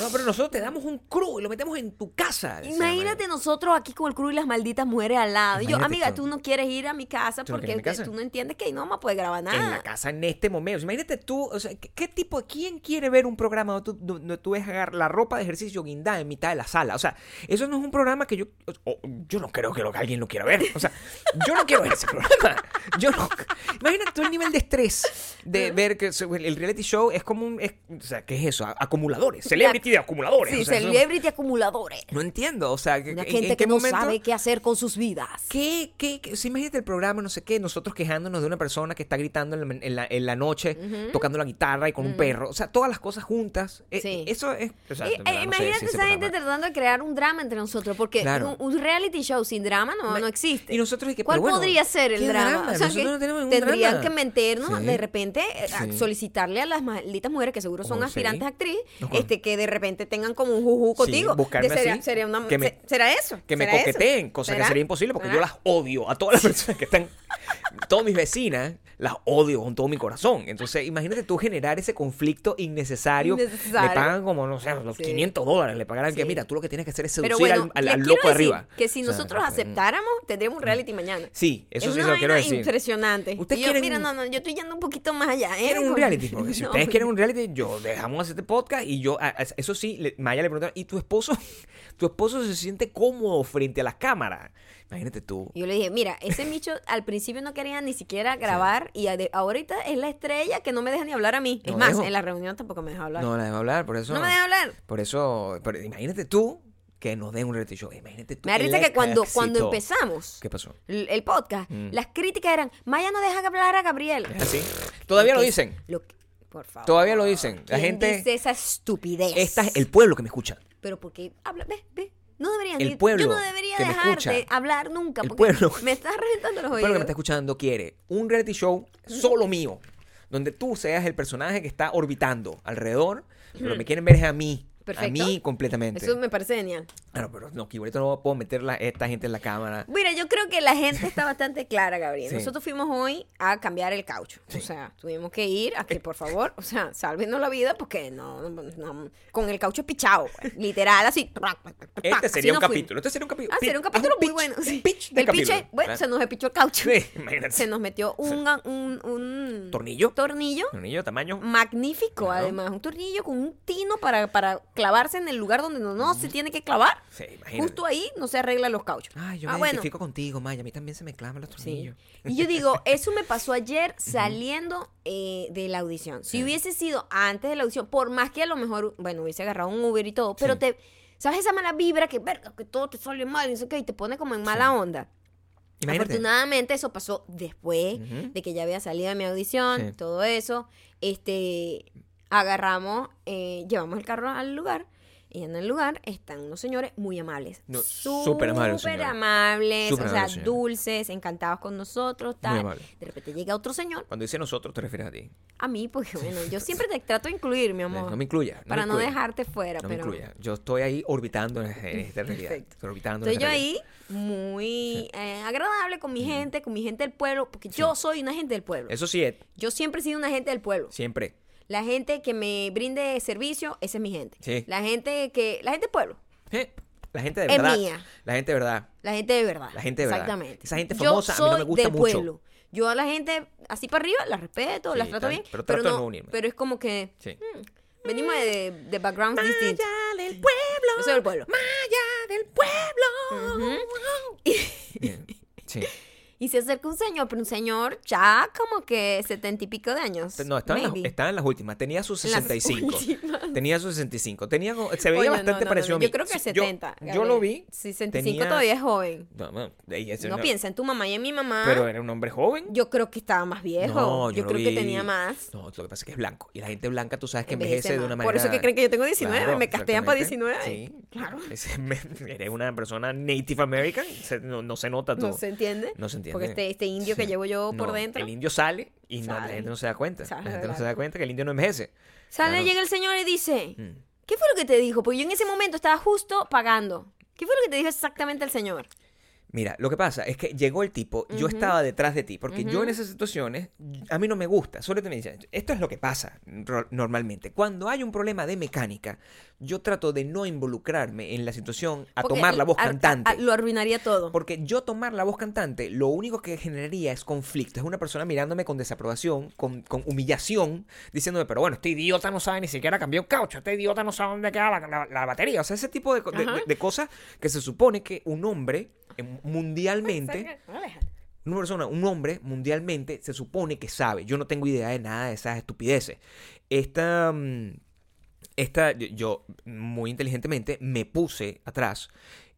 No, pero nosotros te damos un crew y lo metemos en tu casa. Imagínate nosotros aquí con el crew y las malditas mujeres al lado. Y yo, Imagínate amiga, tú. tú no quieres ir a mi casa ¿Tú no porque mi casa? tú no entiendes que ahí no vamos a poder grabar en nada. la casa en este momento. Imagínate tú, o sea, ¿qué, qué tipo, quién quiere ver un programa donde tú, donde tú ves agarrar la ropa de ejercicio guindada en mitad de la sala? O sea, eso no es un programa que yo, yo no creo que, lo, alguien lo quiera ver. O sea, yo no quiero ver ese programa. Yo no, imagínate tú el nivel de estrés de ver que el reality show es como un, es- o sea, ¿qué es eso? Acumuladores, celebrity de acumuladores. Sí, o sea, celebrity acumuladores. no entiendo, o sea, que- Una en- gente en que qué no momento- sabe qué hacer con sus vidas. ¿Qué, qué, qué? Sí, imagínate el programa, no sé qué, nosotros quejándonos de una persona que está gritando en la, en la- en la noche, tocando la guitarra y con un perro. O sea, todas las cosas juntas. Eh, Sí. Eso es. o sea, Y, de eh, no sé imagínate si ese esa gente tratando de crear un drama entre nosotros, porque Claro. un, un reality show sin drama no, Me- no existe. y nosotros, que, ¿Cuál bueno, podría ser el ¿qué drama? drama? O sea, Nosotros que no tenemos tendrían drama. que meternos Sí. de repente eh, a Sí. solicitarle a las malditas mujeres que seguro son Oh, sí. aspirantes a actriz, este, que de repente tengan como un juju contigo. buscarme De- sería, así, sería una- me- ¿Será eso? Que me coqueteen, cosa que sería imposible porque yo las odio. A todas las personas que están. Todas mis vecinas las odio con todo mi corazón. Entonces, imagínate tú generar ese conflicto innecesario. Innecesario. Le pagan como, no sé, los Sí. 500 dólares. Le pagarán que, mira, tú lo que tienes que hacer es seducir bueno, al, loco decir arriba. Que si O sea, nosotros mm. aceptáramos, tendríamos un reality mañana. Sí, eso es sí una se lo quiero decir. impresionante. Ustedes Y yo, quieren- mira, no, no, yo estoy yendo un poquito más allá. ¿eh? quieren un reality, porque si No. ustedes quieren un reality, yo dejamos hacer este podcast y yo, a- a- eso sí, le- Maya le preguntó, ¿y tu esposo, tu esposo se siente cómodo frente a las cámaras? Imagínate tú. Yo le dije, mira, ese Micho al principio no quería ni siquiera grabar y ahorita es la estrella que no me deja ni hablar a mí. Es No más, dejo. en la reunión tampoco me deja hablar. No la dejo hablar, por eso. No me deja hablar. Por eso, pero imagínate tú que nos den un reality show. Imagínate tú. Me da risa que cuando, éxito. cuando empezamos ¿Qué pasó? el, el podcast, Mm. las críticas eran, Maya no deja hablar a Gabriel. ¿Es así? Todavía lo Que- dicen. lo que- por favor. Todavía lo dicen. La ¿Quién gente. dice esa estupidez? Esta es el pueblo que me escucha. Pero porque habla, ve, ve. No deberían El pueblo Yo no debería que me dejarte escucha. hablar nunca. El pueblo- me estás reventando los El pueblo que me oídos. está escuchando quiere un reality show solo mío, donde tú seas el personaje que está orbitando alrededor, pero me quieren ver es a mí. Perfecto. A mí completamente. Eso me parece genial. Claro, pero no, que no puedo meter a esta gente en la cámara. Mira, yo creo que la gente está bastante clara, Gabriel. Sí. Nosotros fuimos hoy a cambiar el caucho. O sea, tuvimos que ir a que, por favor, o sea, sálvenos la vida porque no, no- no- con el caucho pichado, literal, así. Este Así sería un capítulo. Este sería un capítulo. Ah, sería un capítulo muy pitch, bueno. sí. pitch de el piche, bueno, Claro. se nos despichó el caucho. Sí, imagínate. Se nos metió un, un, un ¿Tornillo? tornillo Tornillo, tamaño. magnífico, Claro. además. Un tornillo con un tino para, para clavarse en el lugar donde no, no se tiene que clavar. Sí, imagínate. Justo ahí no se arreglan los cauchos. Ay, yo Ah, me bueno. identifico contigo, Maya. A mí también se me clavan los Sí. tornillos. Y yo digo, eso me pasó ayer saliendo eh, de la audición. Si hubiese sido antes de la audición, por más que a lo mejor, bueno, hubiese agarrado un Uber y todo, pero Sí. te, ¿sabes esa mala vibra que, verga, que todo te sale mal y no sé qué, y te pone como en mala onda? Imagínate. Afortunadamente eso pasó después de que ya había salido de mi audición, Sí. todo eso. Este, agarramos, eh, llevamos el carro al lugar. Y en el lugar están unos señores muy amables. No, súper amables Súper amables, Súper o sea, amables señores. dulces, encantados con nosotros, tal. De repente llega otro señor, Cuando dice nosotros, te refieres a ti. a mí, porque bueno, yo siempre te trato de incluir, mi amor. No me incluyas. para me no dejarte fuera, No pero... me incluyas. Yo estoy ahí orbitando en en esta realidad. Perfecto. Estoy orbitando en Estoy esta yo realidad. ahí muy eh, agradable con mi gente, con mi gente del pueblo, porque yo soy una gente del pueblo. Eso sí, es Yo siempre he sido una gente del pueblo. siempre. La gente que me brinde servicio, esa es mi gente. Sí. La gente que... La gente del pueblo. La gente de Es verdad. mía. La gente de verdad. La gente de verdad. La gente de verdad. Exactamente. Esa gente Yo famosa a mí no me soy gusta del mucho. pueblo. Yo a la gente así para arriba la respeto, Sí, las trato tal, bien. pero trato no, no unirme. pero es como que Sí. venimos de, de backgrounds distintos. del pueblo. Yo soy del pueblo. Maya del pueblo. Bien, Sí. Y se acerca un señor, pero un señor ya como que setenta y pico de años. No, estaba en, las, maybe. estaba en las últimas. Tenía sus En las 65. últimas. Tenía sus 65. Tenía, se veía Oye, bastante no, no, parecido no, a mí. Yo creo que Sí, yo- 70. Yo, lo vi. 65 tenía- todavía es joven. No, no, No piensa en tu mamá y en mi mamá. Pero era un hombre joven. Yo creo que estaba más viejo. No, yo yo creo que vi- tenía más. No, lo que pasa es que es blanco. Y la gente blanca, tú sabes que Envejece envejece de una manera. Por eso que creen que yo tengo 19, Claro, me castean para exactamente. 19. Sí, Claro. Me- Eres una persona Native American. se- no, no se nota todo. No se entiende. No se entiende. Porque este, este indio que Sí. llevo yo por No, dentro. El indio sale y no, la Sale. gente no se da cuenta. Sale, la gente no se da cuenta que el indio no envejece. Sale, Claro. llega el señor y dice, Mm. ¿qué fue lo que te dijo? Porque yo en ese momento estaba justo pagando. ¿Qué fue lo que te dijo exactamente el señor? Mira, lo que pasa es que llegó el tipo, yo estaba detrás de ti, porque yo en esas situaciones, a mí no me gusta, solo te me dicen, esto es lo que pasa normalmente. Cuando hay un problema de mecánica, yo trato de no involucrarme en la situación a Porque tomar la voz a- cantante. a- lo arruinaría todo. Porque yo tomar la voz cantante, lo único que generaría es conflicto. Es una persona mirándome con desaprobación, con, con humillación, diciéndome, pero bueno, este idiota no sabe ni siquiera cambiar un caucho, este idiota no sabe dónde queda la, la- la batería. O sea, ese tipo de, de- de- de cosas que se supone que un hombre mundialmente, una persona, un hombre mundialmente se supone que sabe. Yo no tengo idea de nada de esas estupideces. Esta, mm, esta yo- muy inteligentemente me puse atrás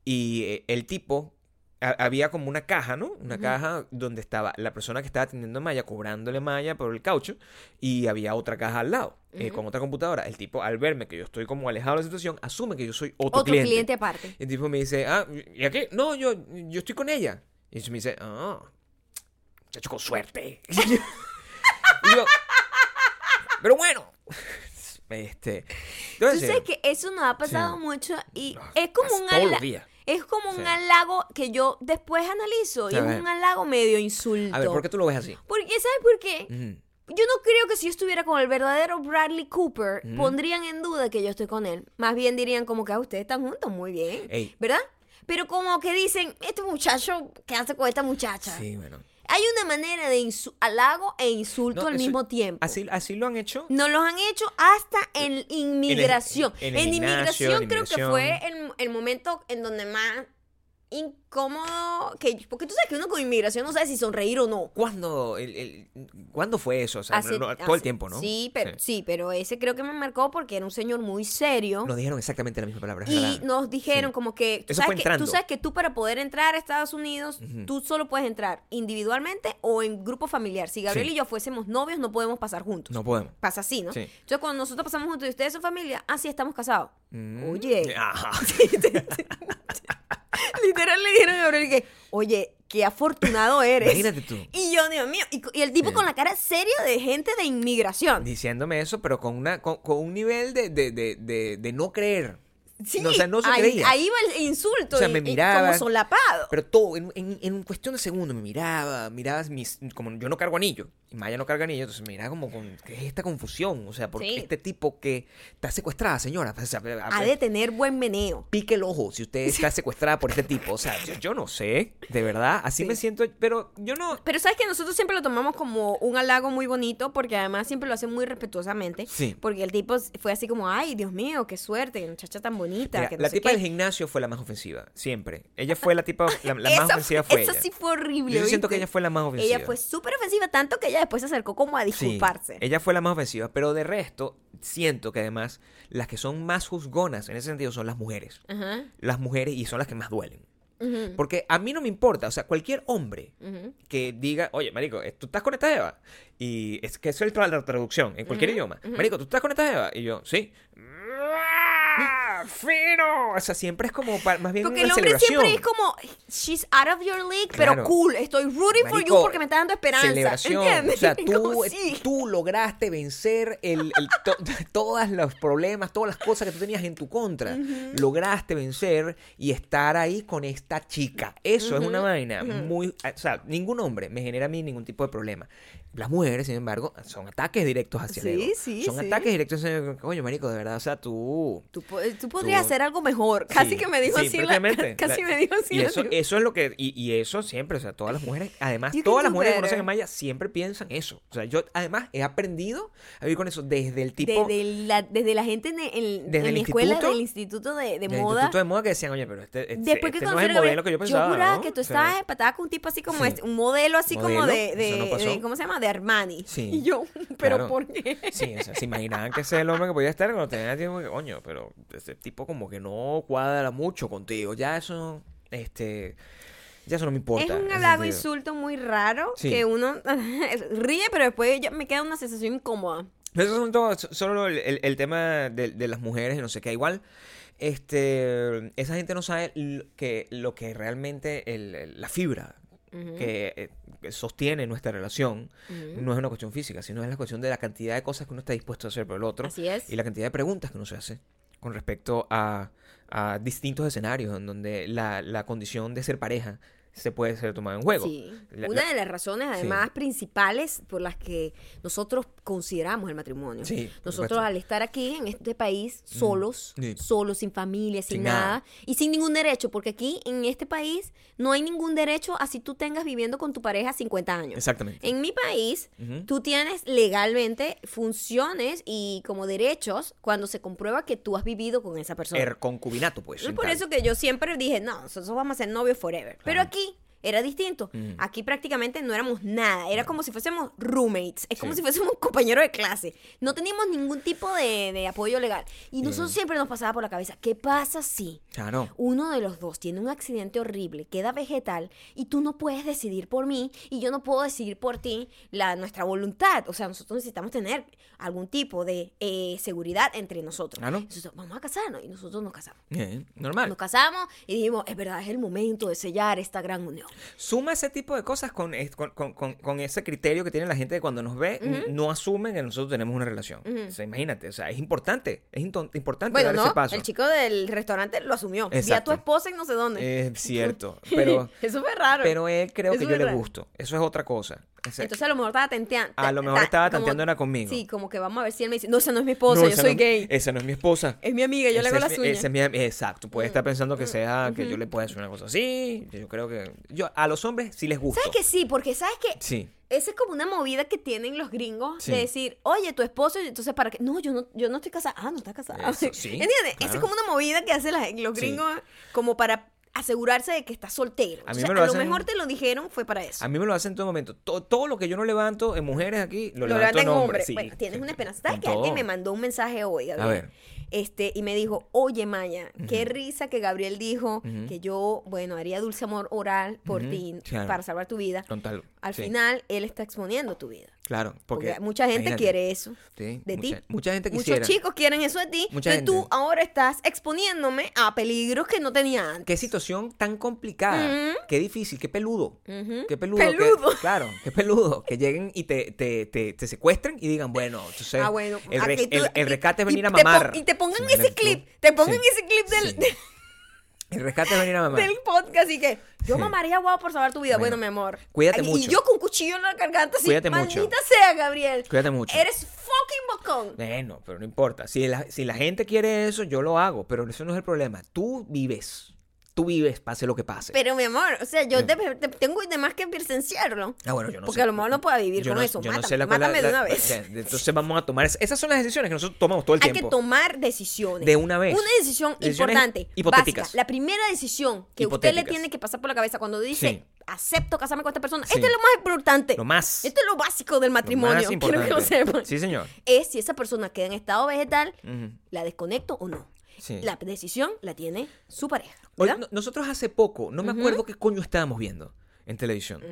y eh, el tipo había como una caja, ¿no? Una caja donde estaba la persona que estaba atendiendo a Maya cobrándole Maya por el caucho y había otra caja al lado eh, con otra computadora. El tipo al verme que yo estoy como alejado de la situación asume que yo soy otro, Otro cliente. cliente. aparte. Y el tipo me dice, ah, ¿y a qué? No, yo, yo estoy con ella. Y me dice, ah, muchacho con suerte. y yo, pero bueno, este, a Tú sabes que eso nos ha pasado Sí. mucho y no, es como un todos los días. Es como un halago que yo después analizo y es un halago medio insulto. A ver, ¿por qué tú lo ves así? Porque, ¿sabes por qué? Yo no creo que si yo estuviera con el verdadero Bradley Cooper, pondrían en duda que yo estoy con él. Más bien dirían como que ah, ustedes están juntos, muy bien. Ey. ¿Verdad? Pero como que dicen, este muchacho, ¿qué hace con esta muchacha? Sí, bueno. Hay una manera de halago e insulto No, al eso- mismo tiempo. Así, así lo han hecho. Nos los han hecho hasta en inmigración. en En, el gimnasio, inmigración en creo que inmigración. fue el, el momento en donde más incómodo, que, porque tú sabes que uno con inmigración no sabe si sonreír o no. ¿Cuándo, el- el- ¿cuándo fue eso? O sea, Hace- no- todo el tiempo, ¿no? Sí pero, sí. pero ese creo que me marcó porque era un señor muy serio. Nos dijeron exactamente la misma palabra. Y verdad. nos dijeron Sí. como que tú Eso sabes que, tú sabes que tú para poder entrar a Estados Unidos, tú solo puedes entrar individualmente o en grupo familiar. Si Gabriel Sí. y yo fuésemos novios, no podemos pasar juntos. No podemos. Pasa así, ¿no? Entonces cuando nosotros pasamos juntos y ustedes son familia, ah, sí, estamos casados. Mm. Oye. Ajá. Literal le dijeron a Gabriel que, oye, qué afortunado eres. Imagínate tú. Y yo, Dios mío, y, y el tipo Sí. con la cara seria de gente de inmigración. Diciéndome eso, pero con, una, con, con un nivel de, de, de, de no creer. Sí, No, o sea, no se ahí, creía. ahí va el insulto. O sea, me miraba. como solapado. Pero todo, en, en, en cuestión de segundos, me miraba, mirabas mis. Como yo no cargo anillo, y Maya no carga anillo, entonces me miraba como con. ¿Qué es esta confusión? O sea, porque Sí. este tipo que está secuestrada, señora. O sea, a- ha de tener buen meneo. pique el ojo si usted está secuestrada por este tipo. O sea, yo, yo no sé, de verdad, así Sí. me siento, pero yo no. Pero sabes que nosotros siempre lo tomamos como un halago muy bonito porque además siempre lo hacen muy respetuosamente. Sí. Porque el tipo fue así como, ay, Dios mío, qué suerte, muchacha tan bonita. Mira, que no la sé tipa qué". del gimnasio fue la más ofensiva, siempre. Ella fue la tipa, la, la más ofensiva fue- ella. sí fue horrible. Yo siento que ella fue la más ofensiva. Ella fue súper ofensiva, tanto que ella después se acercó como a Sí, disculparse. ella fue la más ofensiva, pero de resto, siento que además las que son más juzgonas en ese sentido son las mujeres. Ajá. Las mujeres y son las que más duelen. Porque a mí no me importa, o sea, cualquier hombre que diga, oye, marico, eh, ¿tú estás con esta Eva? Y es que eso es la traducción en cualquier idioma. Marico, ¿tú estás con esta Eva? Y yo, sí. ¡Ah! ¡Fino! O sea, siempre es como más bien Porque una el hombre celebración. siempre es como, she's out of your league, pero cool, estoy rooting for you porque me está dando esperanza. Celebración. ¿Entiendes? O sea, tú, sí. tú lograste vencer el, el to- todos los problemas, todas las cosas que tú tenías en tu contra. Lograste vencer y estar ahí con esta chica. Eso es una vaina muy... O sea, ningún hombre me genera a mí ningún tipo de problema. Las mujeres, sin embargo, son ataques directos hacia el Sí, ego. sí, Son sí. ataques directos hacia el ego. Oye, marico, de verdad, o sea, tú... Tú, po- tú podrías Tú- hacer algo mejor. Casi que me dijo sí, así. la- casi La- me dijo así. Y la eso, eso es lo que. Y, y eso siempre, o sea, todas las mujeres, además, You todas las mujeres que better. conocen a Maya siempre piensan eso. O sea, yo además he aprendido a vivir con eso desde el tipo. desde, la, desde la gente en, en- Desde en el mi escuela instituto, del instituto de, de moda. instituto de moda que decían, oye, pero este, este, Después este que no es el modelo que yo pensaba. juraba ¿no? que tú estabas empatada con un tipo así como este, un modelo así como de- ¿cómo se llama? De Armani. Sí. Y yo, pero Claro. ¿por qué? Sí, o sea, se imaginaban que ese es el hombre que podía estar cuando tenía tiempo que, coño, pero ese tipo como que no cuadra mucho contigo. Ya eso, este, ya eso no me importa. Es un halago insulto muy raro Sí. que uno ríe, pero después ya me queda una sensación incómoda. Eso son todo, solo el, el- el tema de, de las mujeres y no sé qué. Igual, este, esa gente no sabe lo que, lo que realmente el- la fibra que, eh, que sostiene nuestra relación no es una cuestión física, sino es la cuestión de la cantidad de cosas que uno está dispuesto a hacer por el otro Así es. y la cantidad de preguntas que uno se hace con respecto a, a distintos escenarios en donde la, la condición de ser pareja se puede ser tomada en juego. Sí. La- Una la- de las razones, además, principales por las que nosotros consideramos el matrimonio. Sí, nosotros, al estar aquí en este país, solos, Sí. solos, sin familia, sin, Sin nada, nada. y sin ningún derecho, porque aquí, en este país, no hay ningún derecho así tú tengas viviendo con tu pareja 50 años. Exactamente. En mi país, tú tienes legalmente funciones y como derechos cuando se comprueba que tú has vivido con esa persona. El concubinato, pues. Es por tal. eso que yo siempre dije, no, nosotros vamos a ser novios forever. Pero aquí era distinto. Mm. Aquí prácticamente no éramos nada. Era como si fuésemos roommates. Es como Sí. si fuésemos compañeros de clase. No teníamos ningún tipo de, de apoyo legal. Y nosotros siempre nos pasaba por la cabeza, ¿qué pasa si Claro. uno de los dos tiene un accidente horrible, queda vegetal y tú no puedes decidir por mí y yo no puedo decidir por ti la, nuestra voluntad. O sea, nosotros necesitamos tener algún tipo de eh, seguridad entre nosotros. Claro. Entonces, vamos a casarnos y nosotros nos casamos. Eh, normal. Nos casamos y dijimos, es verdad, es el momento de sellar esta gran unión. Suma ese tipo de cosas con, es- con, con- con- con ese criterio que tiene la gente de cuando nos ve, no asumen que nosotros tenemos una relación. O sea, imagínate, o sea, es importante, es importante Bueno, dar no, ese paso. el chico del restaurante lo asumió. Vi a tu esposa en no sé dónde. Es cierto, pero, Eso fue raro. pero él creo Eso que yo le gusto. Eso es otra cosa. Entonces a lo mejor estaba tanteando. A lo mejor estaba tanteando era conmigo. Sí, como que vamos a ver si él me dice, no, esa no es mi esposa, No, yo soy no- gay. Esa no es mi esposa. Es mi amiga, yo le hago uñas. esa es mi- exacto, puede estar pensando que sea, que yo le pueda hacer una cosa así. Yo creo que. Yo, a los hombres sí les gusta. ¿Sabes que sí? Porque ¿sabes que Sí. Esa es como una movida que tienen los gringos Sí. de decir, oye, tu esposo, entonces para qué. No, yo no, yo no estoy casada. Ah, no está casada. Eso, sí, ¿Entiendes? Esa es como una movida que hacen la- los Sí. gringos como para asegurarse de que estás soltero. A mí O sea, me lo a lo hacen- mejor te lo dijeron fue para eso. A mí me lo hacen en todo momento. To- Todo, lo que yo no levanto en mujeres aquí, lo, lo levanto levantan en hombres. hombre. sí. Bueno, tienes Sí, una esperanza. ¿Sabes que alguien todo. me mandó un mensaje hoy, Gabriel? A ver. Este, y me dijo, oye, Maya, qué risa que Gabriel dijo que yo, bueno, haría dulce amor oral por ti claro. para salvar tu vida. Con tal- Al sí, final, él está exponiendo tu vida. Claro, Porque, porque, mucha gente quiere eso sí, de ti. Mucha gente Muchos quisiera. chicos quieren eso de ti. Mucha Entonces tú gente. ahora estás exponiéndome a peligros que no tenía antes. Qué situación tan complicada. Qué difícil, qué peludo. Qué peludo. que- Peludo. claro, qué peludo. Que lleguen y te, te, te, te secuestren y digan, bueno, entonces Ah, bueno. el, re- que tú- el- rescate es venir a mamar. y te pongan ese clip. Te pongan Sí. ese clip del. El rescate es venir a mamar. del podcast y que yo Sí. mamaría guau por salvar tu vida. Bueno, Bueno, mi amor. cuídate mucho. Y yo con cuchillo en la garganta así. Cuídate mucho. Maldita sea, Gabriel. Cuídate mucho. Eres fucking bocón. Bueno, pero no importa. Si la, si la gente quiere eso, yo lo hago. Pero eso no es el problema. Tú vives. Tú vives, pase lo que pase. Pero mi amor, o sea, yo te, te- tengo de más que presenciarlo. ah, bueno, yo no porque sé. a lo mejor no pueda vivir Yo con no- eso. yo no mátame, sé la- mátame la- de una la- vez. Entonces vamos a tomar. Esas son las decisiones que nosotros tomamos todo el Hay tiempo. que tomar decisiones. De una vez. Una decisión Decisiones importante. hipotéticas. básica. La primera decisión que usted le tiene que pasar por la cabeza cuando dice, Sí. acepto casarme con esta persona. Sí. Esto es lo más importante. Lo más. Esto es lo básico del lo matrimonio. más Quiero que lo sepan. Sí, señor. Es si esa persona queda en estado vegetal, Ujú. la desconecto o no. Sí. La decisión la tiene su pareja. Oye, ¿verdad? no- nosotros hace poco, no me acuerdo qué coño estábamos viendo en televisión,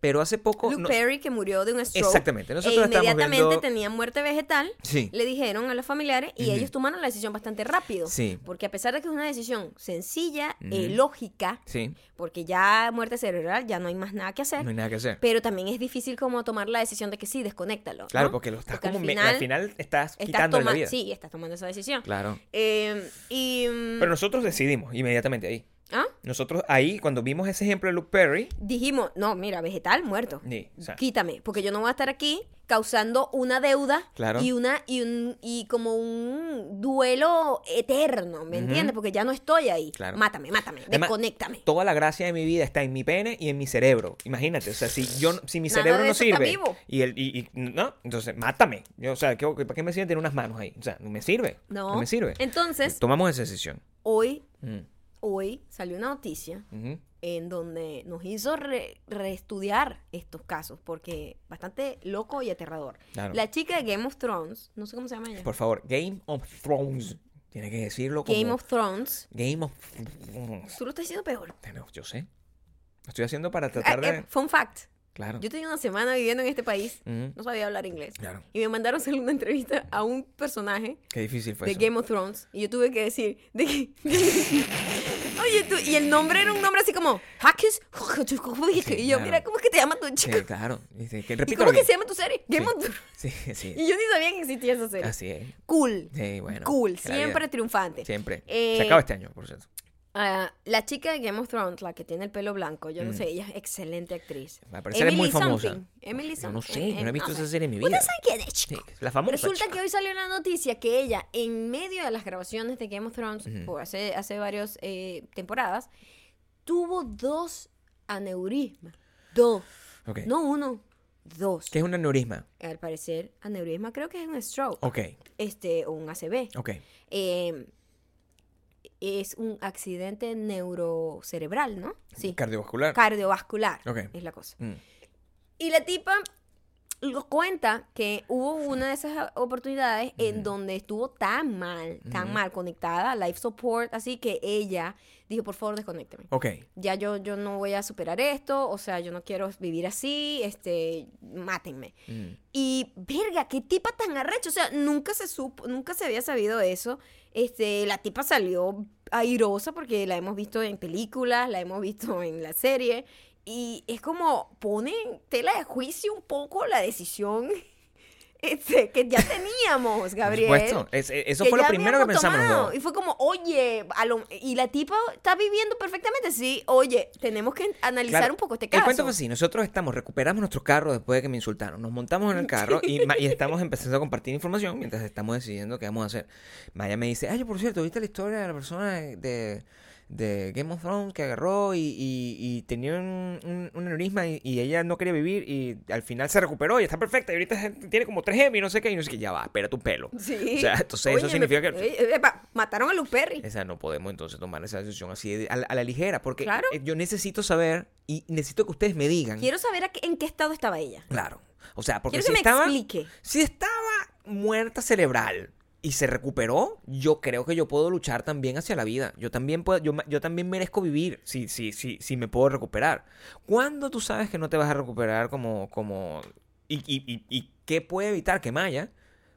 pero hace poco... Luke no- Perry, que murió de un stroke. Exactamente, E nosotros estamos inmediatamente viendo- tenía muerte vegetal. Sí. Le dijeron a los familiares y ellos tomaron la decisión bastante rápido. Sí. Porque a pesar de que es una decisión sencilla, eh, Ujú. lógica, Sí, porque ya muerte cerebral, ya no hay más nada que hacer. no hay nada que hacer. Pero también es difícil como tomar la decisión de que sí, desconéctalo. Claro, ¿no? porque lo estás Porque como... al me- final al final estás estás quitándole la vida. Sí, estás tomando esa decisión. Claro. Eh, y... mm, Pero nosotros decidimos inmediatamente ahí. ¿Ah? Nosotros ahí, cuando vimos ese ejemplo de Luke Perry... Dijimos, no, mira, vegetal, muerto. ni- o sea, Quítame, porque yo no voy a estar aquí causando una deuda Claro. y una y un y como un duelo eterno, ¿me entiendes? Porque ya no estoy ahí. Claro. Mátame, mátame, Además, desconéctame. Toda la gracia de mi vida está en mi pene y en mi cerebro. Imagínate, o sea, si yo si mi Nada cerebro no sirve vivo. y el y, y- no, entonces mátame. Yo, o sea, ¿qué- ¿para qué me sirve tener unas manos ahí? O sea, no me sirve. No. No me sirve. Entonces, Tomamos esa decisión. hoy Mm, hoy salió una noticia en donde nos hizo re- reestudiar estos casos porque bastante loco y aterrador. Claro. La chica de Game of Thrones, no sé cómo se llama ella. Por favor, Game of Thrones. Tiene que decirlo como Game of Thrones. Game of Thrones. Tú lo estás diciendo peor. Yo sé. Lo estoy haciendo para Ah, tratar eh, de fun fact. Claro. Yo tenía una semana viviendo en este país. No sabía hablar inglés. Claro. Y me mandaron a hacer una entrevista a un personaje Qué difícil fue de eso. Game of Thrones. Y yo tuve que decir, de que- Oye, tú, y el nombre era un nombre así como, Hackers. y yo, claro. mira, ¿cómo es que te llama tu Sí, chico? claro. Y, sí, que ¿Y cómo es que se llama tu serie? Game of Thrones. Sí, sí. Y yo ni sabía que existía esa serie. Así es. Cool. Sí, bueno. cool. Siempre triunfante. Siempre. Eh, Se acaba este año, por cierto. Ah, la chica de Game of Thrones, la que tiene el pelo blanco, yo no Mm. sé, ella es excelente actriz. Al parecer es muy famosa. something. Emily Yo no sé, no he visto esa serie en mi vida. ¿Ustedes saben quién es, Sí, chico? la famosa. Resulta chica. que hoy salió una noticia que ella, en medio de las grabaciones de Game of Thrones, por hace, hace varias temporadas, tuvo dos aneurismas. Dos. No uno, dos. ¿Qué es un aneurisma? Al parecer, aneurisma creo que es un stroke. Ok, Este, o un ACV. ok. Eh, es un accidente neurocerebral, ¿no? Sí. Cardiovascular. Cardiovascular Ok. es la cosa. Mm. Y la tipa lo cuenta que hubo una de esas oportunidades en donde estuvo tan mal, tan mal conectada, life support, así que ella dijo, por favor, desconécteme. Ok. Ya yo, yo no voy a superar esto, o sea, yo no quiero vivir así, este, mátenme. Mm. Y, verga, qué tipa tan arrecha. O sea, nunca se supo, nunca se había sabido eso. Este, la tipa salió airosa porque la hemos visto en películas, la hemos visto en la serie. Y es como pone en tela de juicio un poco la decisión este, que ya teníamos, Gabriel. Por supuesto. Es- e- eso que fue lo primero que pensamos tomado. Y fue como, oye, a lo- y la tipa está viviendo perfectamente. Sí, oye, tenemos que analizar Claro, un poco este El caso. cuento fue así, nosotros estamos, recuperamos nuestro carro después de que me insultaron, nos montamos en el carro y, estamos empezando a compartir información mientras estamos decidiendo qué vamos a hacer. Maya me dice, ay, por cierto, ¿viste la historia de la persona de, de, de Game of Thrones que agarró y, y- y tenía un, un, un aneurisma y, y ella no quería vivir y al final se recuperó y está perfecta y ahorita tiene como 3 M y no sé qué y no sé qué. Ya va, espera tu pelo. Sí. O sea, entonces eso significa me- que... eh, epa, mataron a Luke Perry. O sea, no podemos entonces tomar esa decisión así de- a, la- a la ligera porque Claro. eh, yo necesito saber y necesito que ustedes me digan. Quiero saber a qué- en qué estado estaba ella. Claro. O sea, porque Quiero si que me estaba... explique. Si estaba muerta cerebral y se recuperó, yo creo que yo puedo luchar también hacia la vida. Yo también puedo, yo, yo también merezco vivir si, si, si, si me puedo recuperar. ¿Cuándo tú sabes que no te vas a recuperar como, como, y, y, y, y qué puede evitar que Maya,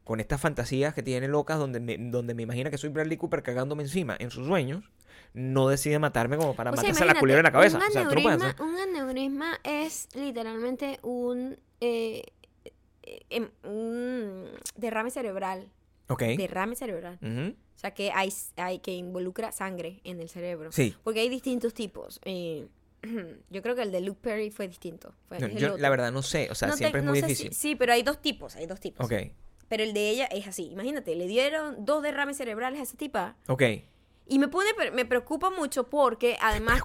con estas fantasías que tiene locas donde me, donde me imagina que soy Bradley Cooper cagándome encima en sus sueños, no decide matarme como para O sea, matarse a la culebra en la cabeza. Un O sea, tú no puedes aneurisma, un aneurisma es literalmente un, eh, eh, em, un derrame cerebral. Derrame cerebral. O sea, que hay, hay que involucra sangre en el cerebro. Sí. Porque hay distintos tipos. eh, yo creo que el de Luke Perry fue distinto. Fue- No, yo la verdad no sé. O sea, No te- siempre es no muy si- difícil. sí, pero hay dos tipos, hay dos tipos. Ok. Pero el de ella es así. Imagínate, le dieron dos derrames cerebrales a esa tipa. Ok. Y me pone, me preocupa mucho porque además...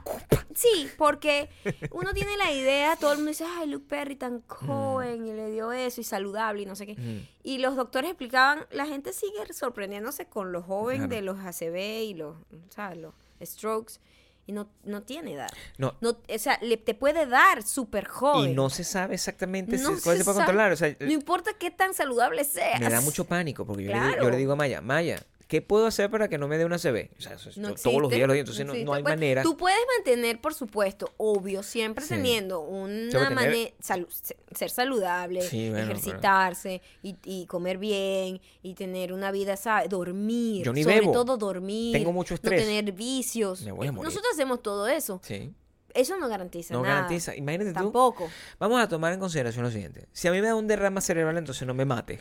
Sí, porque uno tiene la idea, todo el mundo dice, ay, Luke Perry tan joven y le dio eso y saludable y no sé qué. Ujú. Y los doctores explicaban, la gente sigue sorprendiéndose con los jóvenes Claro. de los ACV y los, ¿sabes? Los strokes. Y no, no tiene edad. No, No, o sea, le, te puede dar súper joven. Y no se sabe exactamente No si, cuál se se puede sabe. controlar. O sea, No importa qué tan saludable seas. me da mucho pánico porque yo, le, Claro. yo le digo a Maya, Maya, ¿qué puedo hacer para que no me dé una CB? O sea, eso No todos los días, los días, entonces no, no hay Pues, manera. Tú puedes mantener, por supuesto, obvio, siempre Sí. teniendo una manera, ser saludable, Sí, bueno, pero- ejercitarse y, y comer bien y tener una vida, ¿sabes? Dormir. Yo ni sobre bebo. todo dormir. Tengo mucho estrés. No tener vicios. Me voy a morir. Nosotros hacemos todo eso. Sí, Eso no garantiza no nada. garantiza. Imagínate tú. Tampoco. Vamos a tomar en consideración lo siguiente. Si a mí me da un derrama cerebral, entonces no me mate.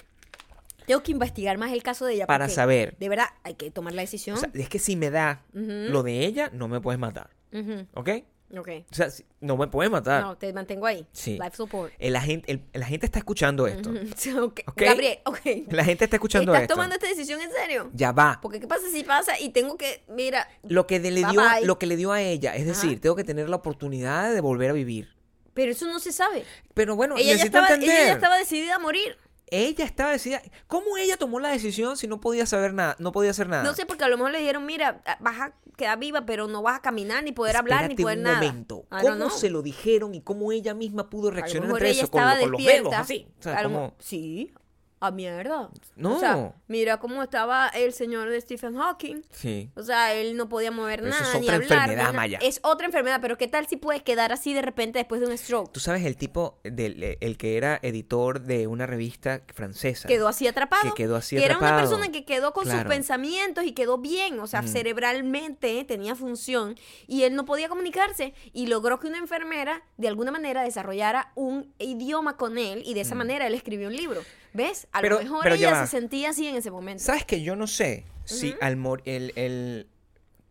Tengo que investigar más el caso de ella. Para saber. De verdad, hay que tomar la decisión. O sea, es que si me da Ujú. lo de ella, no me puedes matar. Ujú. ¿Ok? Ok. O sea, no me puedes matar. No, te mantengo ahí. Sí. Life support. El agente, el- la gente está escuchando esto. Ujú. Ok. ¿Ok? Gabriel, ok. La gente está escuchando ¿Estás esto. tomando esta decisión en serio? Ya va. Porque qué pasa si pasa y tengo que, mira, Lo que, le dio, a- bye. lo que le dio a ella, es decir, Ajá. tengo que tener la oportunidad de volver a vivir. pero eso no se sabe. Pero bueno, ella, ya estaba, entender. ella ya estaba decidida a morir. Ella estaba decidida. ¿Cómo ella tomó la decisión si no podía saber nada? No podía hacer nada. No sé, porque a lo mejor le dijeron, mira, vas a quedar viva, pero no vas a caminar, ni poder hablar, ni poder un nada. momento. ¿Cómo se lo dijeron y cómo ella misma pudo A lo reaccionar mejor entre ella eso con, estaba lo- con los dedos así? O sea, A lo como- mejor- Sí, a mierda. No. O sea, mira cómo estaba el señor de Stephen Hawking. Sí. O sea, él no podía mover Pero eso nada, es ni otra hablar. enfermedad, ni. Maya. Es otra enfermedad, pero ¿qué tal si puedes quedar así de repente después de un stroke? Tú sabes el tipo del eh, el que era editor de una revista francesa. quedó así atrapado. Que quedó así Que era una persona que quedó con sus pensamientos y quedó bien, o sea, Mm. cerebralmente tenía función y él no podía comunicarse y logró que una enfermera de alguna manera desarrollara un idioma con él y de esa manera él escribió un libro. ¿Ves? A. Pero- lo mejor pero ella se sentía así en ese momento. ¿Sabes que yo no sé si Ujú. al mor el, el-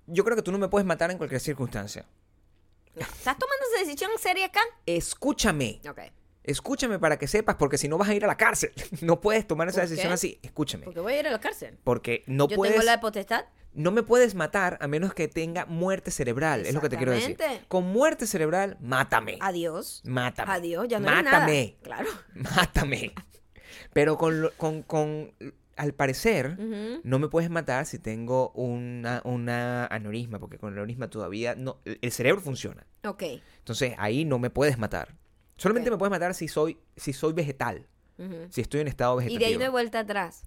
Yo creo que tú no me puedes matar en cualquier circunstancia. ¿Estás tomando esa decisión seria acá? Escúchame. Ok. Escúchame para que sepas, porque si no vas a ir a la cárcel. No puedes tomar esa ¿Por decisión qué? así. Escúchame. Porque voy a ir a la cárcel. Porque no Yo puedes. tengo la potestad. No me puedes matar a menos que tenga muerte cerebral. Es lo que te quiero decir. Con muerte cerebral, mátame. Adiós. Mátame. Adiós, ya no hay Mátame. nada. Claro. Mátame. Pero con, lo- con, con- al parecer, no me puedes matar si tengo una, una aneurisma, porque con el aneurisma todavía no, el cerebro funciona. Ok. Entonces ahí no me puedes matar. Solamente me puedes matar si soy, si soy vegetal, Si estoy en estado Y vegetativo. de ahí no hay vuelta atrás.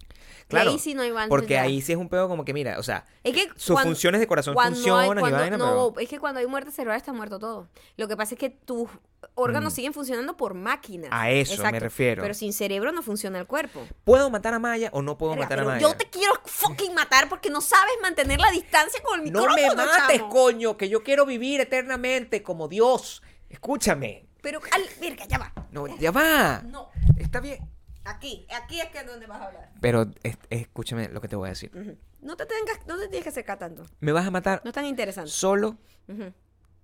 Claro, ahí sí no hay Porque ahí sí es un pedo como que, mira, o sea, Es que sus cuando- funciones de corazón funcionan hay- y vaina, no, pero... es que cuando hay muerte cerebral está muerto todo. Lo que pasa es que tus órganos Mm. siguen funcionando por máquinas. A eso me refiero. Pero sin cerebro no funciona el cuerpo. ¿Puedo matar a Maya o no puedo Verga, matar a Maya? yo te quiero fucking matar porque no sabes mantener la distancia con el No micrófono, me mates, chamo. coño, que yo quiero vivir eternamente como Dios. Escúchame. Pero, al, verga, ya va. No, ya va. No, Está bien. aquí, aquí es que es donde vas a hablar. Pero es- escúchame lo que te voy a decir. Ujú. No te tengas, no te tienes que acercar tanto. Me vas a matar No es tan interesante. solo Ujú.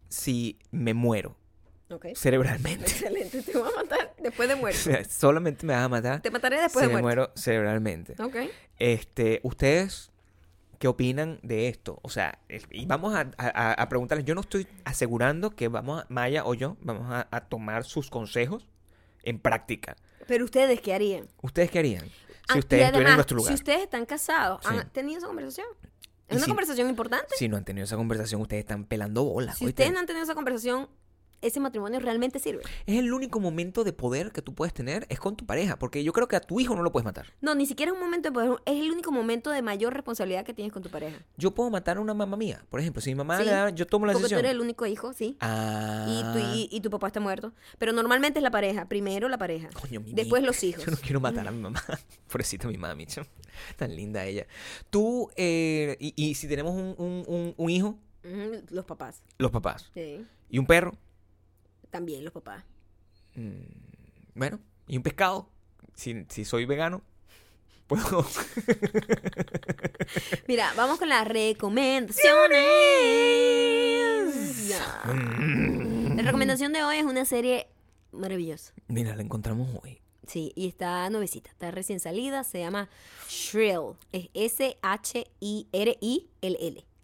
si me muero Ok. cerebralmente. Excelente, te voy a matar después de O muerto. sea, Solamente me vas a matar Te mataré después si de me muerto. muero cerebralmente. Ok. Este, ustedes qué opinan de esto. O sea, es- y vamos a, a- a preguntarles. Yo no estoy asegurando que vamos, a, Maya o yo, vamos a, a tomar sus consejos en práctica. Pero ustedes, ¿qué harían? ¿Ustedes qué harían? Ah, Si y ustedes estuvieran en además, nuestro lugar. Si ustedes están casados, Sí. ¿han tenido esa conversación? Y Es una si- conversación importante. Si no han tenido esa conversación, ustedes están pelando bolas. Si ¿oíste? ustedes no han tenido esa conversación, ese matrimonio realmente sirve. Es el único momento de poder que tú puedes tener es con tu pareja, porque yo creo que a tu hijo no lo puedes matar. No, ni siquiera es un momento de poder, es el único momento de mayor responsabilidad que tienes con tu pareja. Yo puedo matar a una mamá mía, por ejemplo, si mi mamá Sí, le da, yo tomo la Porque tú decisión. eres el único hijo, sí. Ah, Y, tu, y, y tu papá está muerto. Pero normalmente es la pareja. Primero la pareja. Coño, mi Después mi- los hijos. Yo no quiero matar a mi mamá. Pobrecita mi mami. Tan linda ella. Tú, eh, y, y si tenemos un, un- un- un hijo, Los papás. los papás. Sí. Y un perro, También los papás. mm, bueno. Y un pescado, si, si soy vegano, puedo... Mira, vamos con las recomendaciones. La recomendación de hoy es una serie maravillosa. Mira, la encontramos hoy. Sí, y está nuevecita, está recién salida, se llama Shrill. Es S-H-I-R-I-L-L.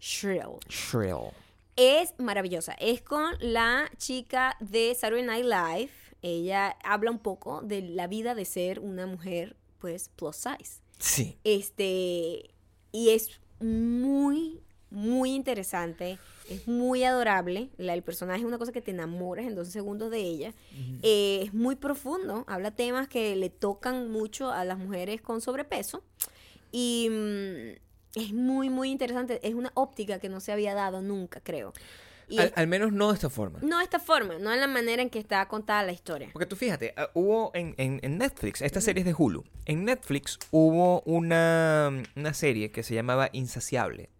Shrill. Shrill. Es maravillosa. Es con la chica de Saturday Night Live. Ella habla un poco de la vida de ser una mujer, pues, plus size. Sí. Este, y es muy, muy interesante. Es muy adorable. La, el personaje es una cosa que te enamoras en dos segundos de ella. Eh, es muy profundo. Habla temas que le tocan mucho a las mujeres con sobrepeso. Y mm, es muy, muy interesante. Es una óptica que no se había dado nunca, creo. Y Al, es- al menos no de esta forma. no de esta forma, no en la manera en que está contada la historia. Porque tú fíjate, ah, hubo en, en- en Netflix, esta serie es de Hulu, en Netflix hubo una, una serie que se llamaba Insaciable.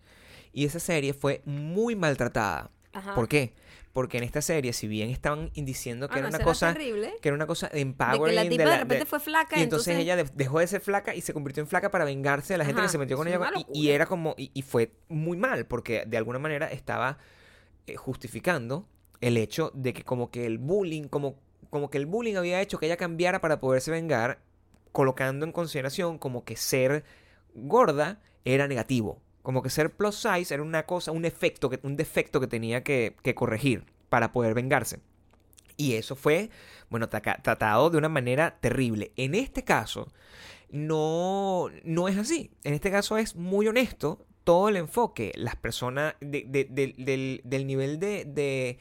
Y esa serie fue muy maltratada. Ajá. ¿Por qué? Porque en esta serie, si bien estaban diciendo que Ah, era no, una cosa... terrible. Que era una cosa de De que empowering. la tipa de, la- repente fue flaca. y entonces, entonces ella de- dejó de ser flaca y se convirtió en flaca para vengarse de la gente Ajá, que se metió con ella. y- era como. Y, y fue muy mal, porque de alguna manera estaba eh, justificando el hecho de que como que el bullying, como, como que el bullying había hecho que ella cambiara para poderse vengar, colocando en consideración como que ser gorda era negativo. Como que ser plus size era una cosa, un efecto, que, un defecto que tenía que, que corregir para poder vengarse. Y eso fue, bueno, tratado de una manera terrible. En este caso, no, no es así. En este caso es muy honesto todo el enfoque. Las personas, de- de- de- del, del nivel de, de,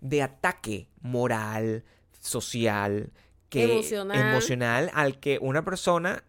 de ataque moral, social, que, Emocional. emocional al que una persona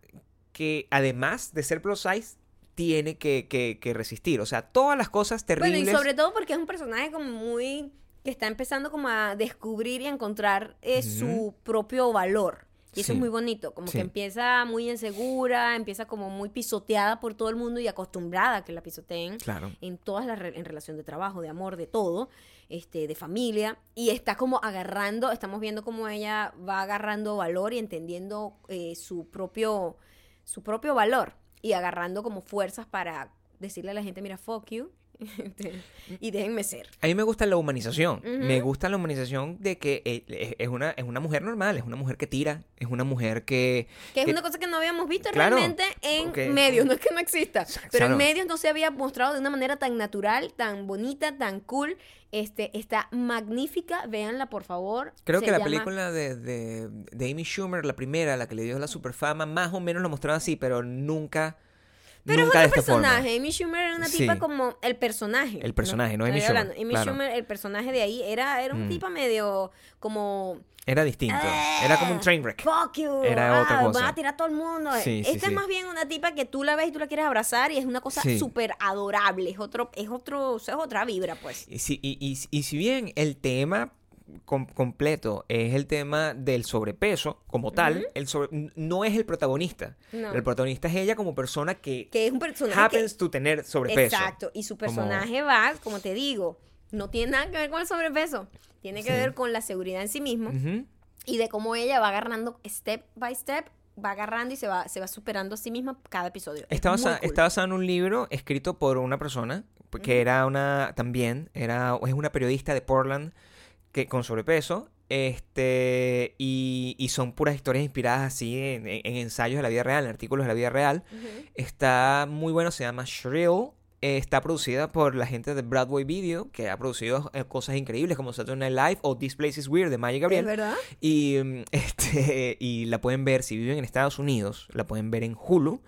que además de ser plus size tiene que, que- que resistir. O sea, todas las cosas terribles. Bueno, y sobre todo porque es un personaje como muy... que está empezando como a descubrir y a encontrar eh, su propio valor. Y eso es muy bonito, como Sí. que empieza muy insegura, empieza como muy pisoteada por todo el mundo y acostumbrada a que la pisoteen Claro. en todas las re- en relación de trabajo, de amor, de todo, este, de familia y está como agarrando, estamos viendo cómo ella va agarrando valor y entendiendo eh, su propio su propio valor y agarrando como fuerzas para decirle a la gente, mira, fuck you y déjenme ser. A mí me gusta la humanización. Me gusta la humanización de que eh, es, una, es una mujer normal, es una mujer que tira, es una mujer que... Que es que- una cosa que no habíamos visto Claro, realmente en porque- medios, no es que no exista, pero en medios no se había mostrado de una manera tan natural, tan bonita, tan cool. Este, está magnífica, véanla por favor. Creo Se que la llama- película de, de, de Amy Schumer, la primera, la que le dio la superfama, más o menos lo mostraba así, pero nunca... Pero nunca es otro esta forma. personaje. Amy Schumer era una tipa Sí. como el personaje. El personaje, no Amy Estoy Schumer, hablando. Amy claro. Schumer, el personaje de ahí, era, era un Mm. tipo medio como. Era distinto. Era como un "Ah, train wreck. Fuck you. Era ah, otra cosa. Van a tirar a todo el mundo. Sí, Esta sí. es más bien una tipa que tú la ves y tú la quieres abrazar y es una cosa súper adorable. Es otro, es otro, es otra vibra, pues. Y si, y, y- y si bien el tema com- completo es el tema del sobrepeso como tal, el sobre- no es el protagonista. No. El protagonista es ella como persona que, Que es un personaje. que- happens to tener sobrepeso. Exacto. Y su Como- personaje va, como te digo, no tiene nada que ver con el sobrepeso. Tiene que Sí. ver con la seguridad en sí mismo. Y de cómo ella va agarrando step by step, va agarrando y se va, se va superando a sí misma cada episodio. Es Está, cool. está basado en un libro escrito por una persona que era una también era es una periodista de Portland que con sobrepeso Este, y, y son puras historias inspiradas así en, en- en ensayos de la vida real, en artículos de la vida real. Está muy bueno, se llama Shrill. Eh, está producida por la gente de Broadway Video, que ha producido eh, cosas increíbles como Saturday Night Live o This Place is Weird de Maya ¿Es Gabriel. verdad? Y, mm, este, y la pueden ver, si viven en Estados Unidos, la pueden ver en Hulu.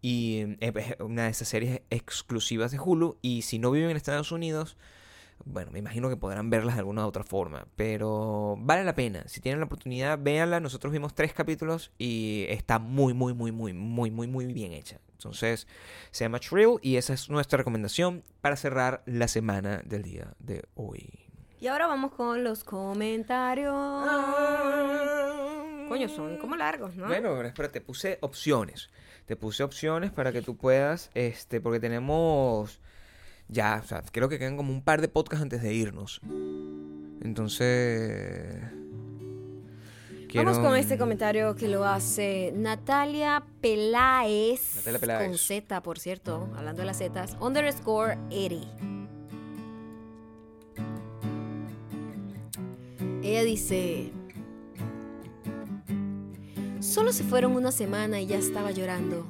Y mm, es una de esas series exclusivas de Hulu. Y si no viven en Estados Unidos, bueno, me imagino que podrán verlas de alguna otra forma. Pero vale la pena. Si tienen la oportunidad, véanla. Nosotros vimos tres capítulos y está muy, muy, muy, muy, muy, muy, muy bien hecha. Entonces, se llama Trill y esa es nuestra recomendación para cerrar la semana del día de hoy. Y ahora vamos con los comentarios. Coño, son como largos, ¿no? Bueno, pero espera, te puse opciones. Te puse opciones para que tú puedas, este, porque tenemos ya, o sea, creo que quedan como un par de podcasts antes de irnos. Entonces, quiero- Vamos con este comentario que lo hace Natalia Peláez. Natalia Peláez. Con Z, por cierto, hablando de las Zetas. Underscore 80. Ella dice. Solo se fueron una semana y ya estaba llorando.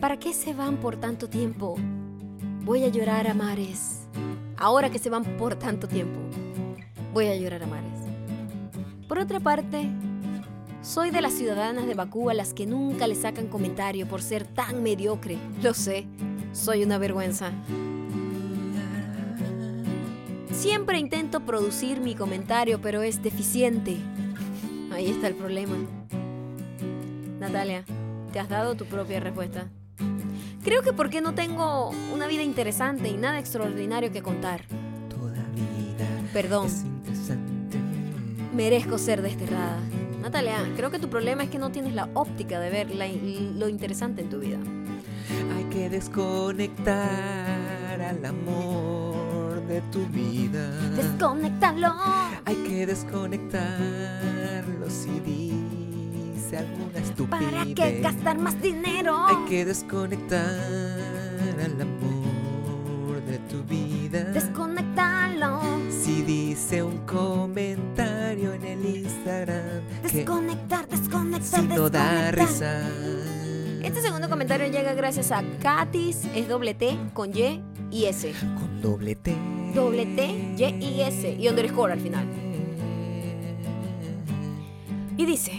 ¿Para qué se van por tanto tiempo? Voy a llorar a mares. Ahora que se van por tanto tiempo, voy a llorar a mares. Por otra parte, soy de las ciudadanas de Bakú a las que nunca le sacan comentario por ser tan mediocre. Lo sé, soy una vergüenza. Siempre intento producir mi comentario, pero es deficiente. Ahí está el problema. Natalia, ¿te has dado tu propia respuesta? Creo que porque no tengo una vida interesante y nada extraordinario que contar. Toda vida Perdón. es interesante. Merezco ser desterrada. Natalia, creo que tu problema es que no tienes la óptica de ver la- lo interesante en tu vida. Hay que desconectar al amor de tu vida. Desconéctalo. Hay que desconectarlo si dice alguna estupidez. ¿Para qué gastar más dinero? Hay que desconectar al amor de tu vida. Desconéctalo. si dice un comentario en el Instagram que Desconectar, desconectar, si no da desconectar. risa. Este segundo comentario llega gracias a Katis, es doble T con Y y S. Con doble T. Doble T, Y y S y underscore al final. Y dice,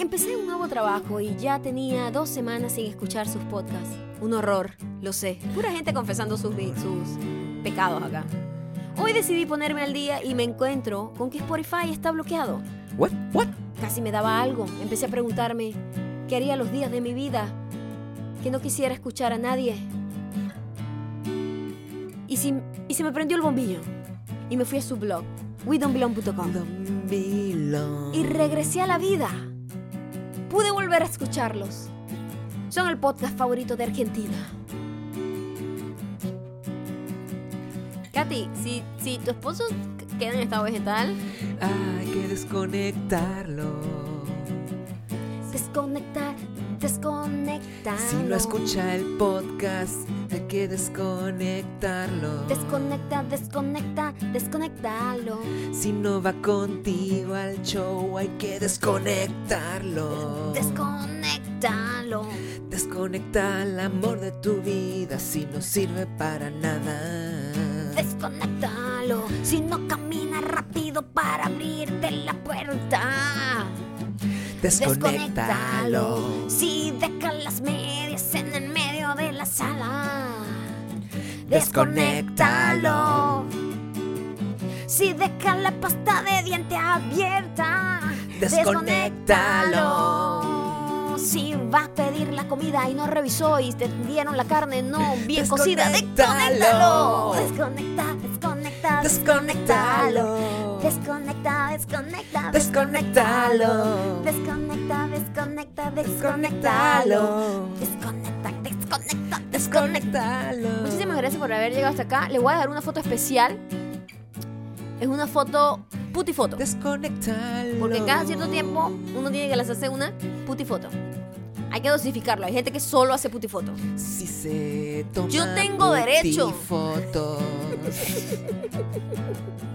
empecé un nuevo trabajo y ya tenía dos semanas sin escuchar sus podcasts. Un horror, lo sé. Pura gente confesando sus, sus pecados acá. Hoy decidí ponerme al día y me encuentro con que Spotify está bloqueado. What? What? Casi me daba algo. Empecé a preguntarme qué haría los días de mi vida que no quisiera escuchar a nadie. Y, si, y se me prendió el bombillo. Y me fui a su blog, belong. Y regresé a la vida. Pude volver a escucharlos. Son el podcast favorito de Argentina. Katy, si, si tu esposo queda en estado vegetal, Hay que desconectarlo. desconectar, desconectar. Si no escucha el podcast, hay que desconectarlo. Desconecta, desconecta, desconectalo. Si no va contigo al show, hay que desconectarlo. Desconectalo. Desconecta el amor de tu vida si no sirve para nada. Desconectalo. Si no camina rápido para abrirte la puerta. Desconéctalo. Si deja las medias en el medio de la sala. Desconéctalo. Si deja la pasta de diente abierta. Desconéctalo. Si vas a pedir la comida y no revisó y te dieron la carne no bien cocida, Desconéctalo. desconéctalo. Desconecta, desconecta, Desconéctalo. Desconecta, desconecta, Desconéctalo. Desconecta, desconecta, Desconéctalo. Desconecta, desconecta, desconecta. Desconéctalo. Muchísimas gracias por haber llegado hasta acá. Le voy a dar una foto especial. Es una foto putifoto. Desconéctalo. Porque cada cierto tiempo uno tiene que lanzarse una putifoto. Hay que dosificarlo. Hay gente que solo hace putifoto. Si se toma Yo tengo derecho. fotos.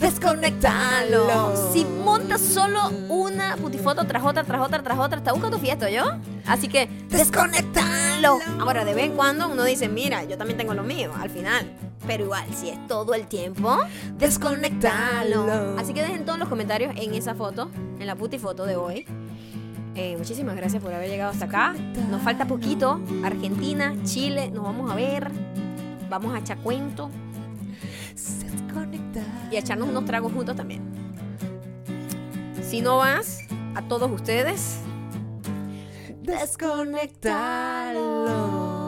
Desconecta, desconectalo. Si montas solo una putifoto tras otra, tras otra, tras otra, está buscando fiesta, ¿yo? Así que desconectalo. Ahora, de vez en cuando uno dice, mira, yo también tengo lo mío, al final. Pero igual, si es todo el tiempo, desconectalo. Así que dejen todos los comentarios en esa foto, en la putifoto de hoy. Eh, muchísimas gracias por haber llegado hasta acá. Nos falta poquito. Argentina, Chile, nos vamos a ver. Vamos a echar cuento. Y a echarnos unos tragos juntos también. Si no vas, a todos ustedes, desconectalo.